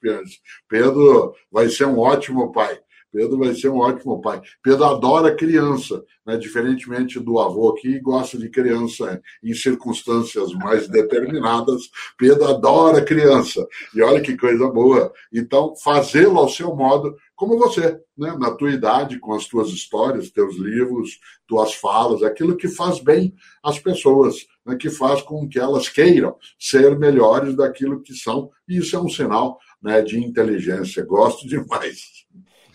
[SPEAKER 2] Pedro vai ser um ótimo pai. Pedro vai ser um ótimo pai. Pedro adora criança, né? diferentemente do avô que gosta de criança em circunstâncias mais determinadas. Pedro adora criança. E olha que coisa boa. Então, fazê-lo ao seu modo, como você, né? na tua idade, com as tuas histórias, teus livros, tuas falas, aquilo que faz bem às pessoas, né? que faz com que elas queiram ser melhores daquilo que são. E isso é um sinal né, de inteligência. Gosto demais.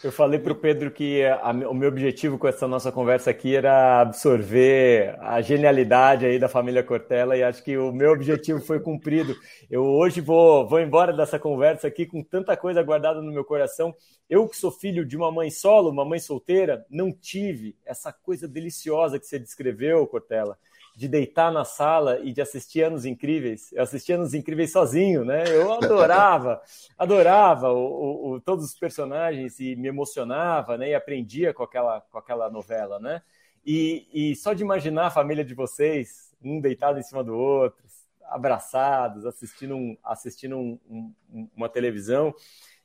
[SPEAKER 3] Eu falei para o Pedro que a, o meu objetivo com essa nossa conversa aqui era absorver a genialidade aí da família Cortella e acho que o meu objetivo foi cumprido. Eu hoje vou, vou embora dessa conversa aqui com tanta coisa guardada no meu coração. Eu que sou filho de uma mãe solo, uma mãe solteira, não tive essa coisa deliciosa que você descreveu, Cortella de deitar na sala e de assistir Anos Incríveis. Eu assistia Anos Incríveis sozinho, né? Eu adorava, adorava o, o, todos os personagens e me emocionava, né? E aprendia com aquela, com aquela novela, né? E, e só de imaginar a família de vocês, um deitado em cima do outro, abraçados, assistindo, um, assistindo um, um, uma televisão,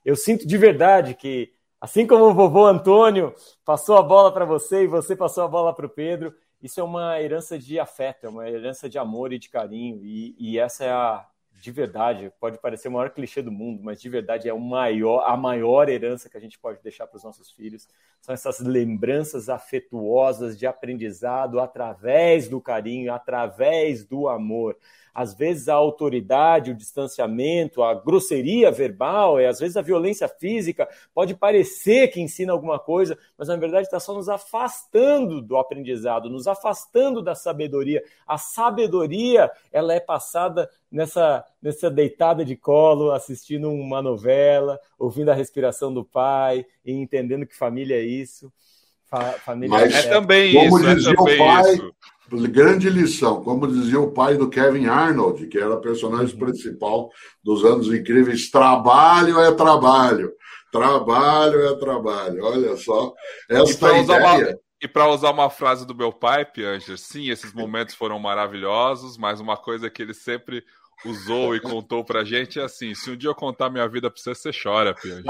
[SPEAKER 3] eu sinto de verdade que, assim como o vovô Antônio passou a bola para você e você passou a bola para o Pedro, isso é uma herança de afeto, é uma herança de amor e de carinho, e, e essa é a, de verdade, pode parecer o maior clichê do mundo, mas de verdade é o maior, a maior herança que a gente pode deixar para os nossos filhos. São essas lembranças afetuosas de aprendizado através do carinho, através do amor às vezes a autoridade, o distanciamento, a grosseria verbal, e às vezes a violência física pode parecer que ensina alguma coisa, mas na verdade está só nos afastando do aprendizado, nos afastando da sabedoria. A sabedoria ela é passada nessa nessa deitada de colo, assistindo uma novela, ouvindo a respiração do pai e entendendo que família é isso.
[SPEAKER 1] Fa família Mas é, é também como isso, é dizia é também
[SPEAKER 2] o pai, isso. Grande lição, como dizia o pai do Kevin Arnold, que era o personagem uhum. principal dos Anos Incríveis, trabalho é trabalho, trabalho é trabalho. Olha só, essa ideia...
[SPEAKER 1] E para usar uma frase do meu pai, Pianger, sim, esses momentos foram maravilhosos, mas uma coisa que ele sempre usou e contou pra gente é assim: se um dia eu contar minha vida pra você, você chora, Pianger.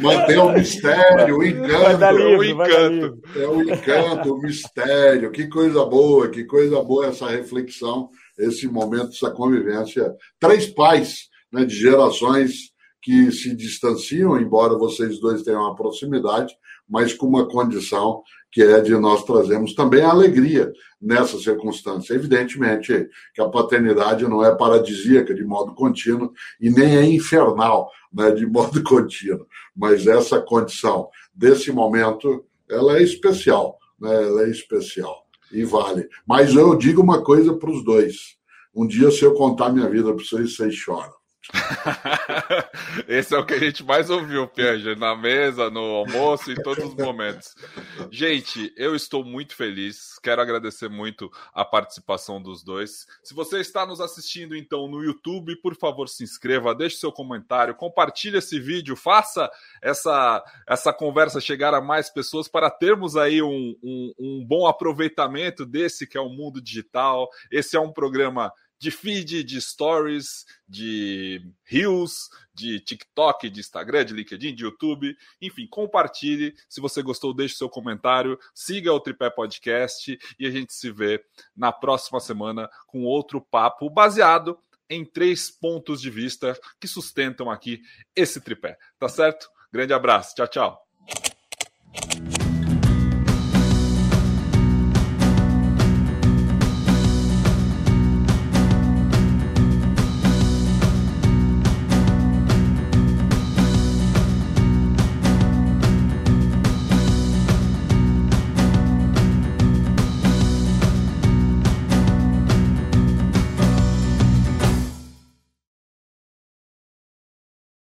[SPEAKER 2] Manter o mistério, o encanto. Livro, o encanto. É o encanto, o mistério. Que coisa boa, que coisa boa essa reflexão, esse momento, essa convivência. Três pais né, de gerações que se distanciam, embora vocês dois tenham uma proximidade, mas com uma condição que é de nós trazermos também a alegria nessa circunstância. Evidentemente que a paternidade não é paradisíaca de modo contínuo e nem é infernal né, de modo contínuo, mas essa condição desse momento ela é especial, né, ela é especial e vale. Mas eu digo uma coisa para os dois: um dia, se eu contar minha vida para vocês, vocês choram.
[SPEAKER 1] Esse é o que a gente mais ouviu, Pianger, na mesa, no almoço, em todos os momentos. Gente, eu estou muito feliz. Quero agradecer muito a participação dos dois. Se você está nos assistindo, então, no YouTube, por favor, se inscreva, deixe seu comentário, compartilhe esse vídeo, faça essa, essa conversa chegar a mais pessoas para termos aí um, um, um bom aproveitamento desse que é o mundo digital. Esse é um programa de feed, de stories, de reels, de TikTok, de Instagram, de LinkedIn, de YouTube. Enfim, compartilhe. Se você gostou, deixe seu comentário. Siga o Tripé Podcast e a gente se vê na próxima semana com outro papo baseado em três pontos de vista que sustentam aqui esse tripé. Tá certo? Grande abraço. Tchau, tchau.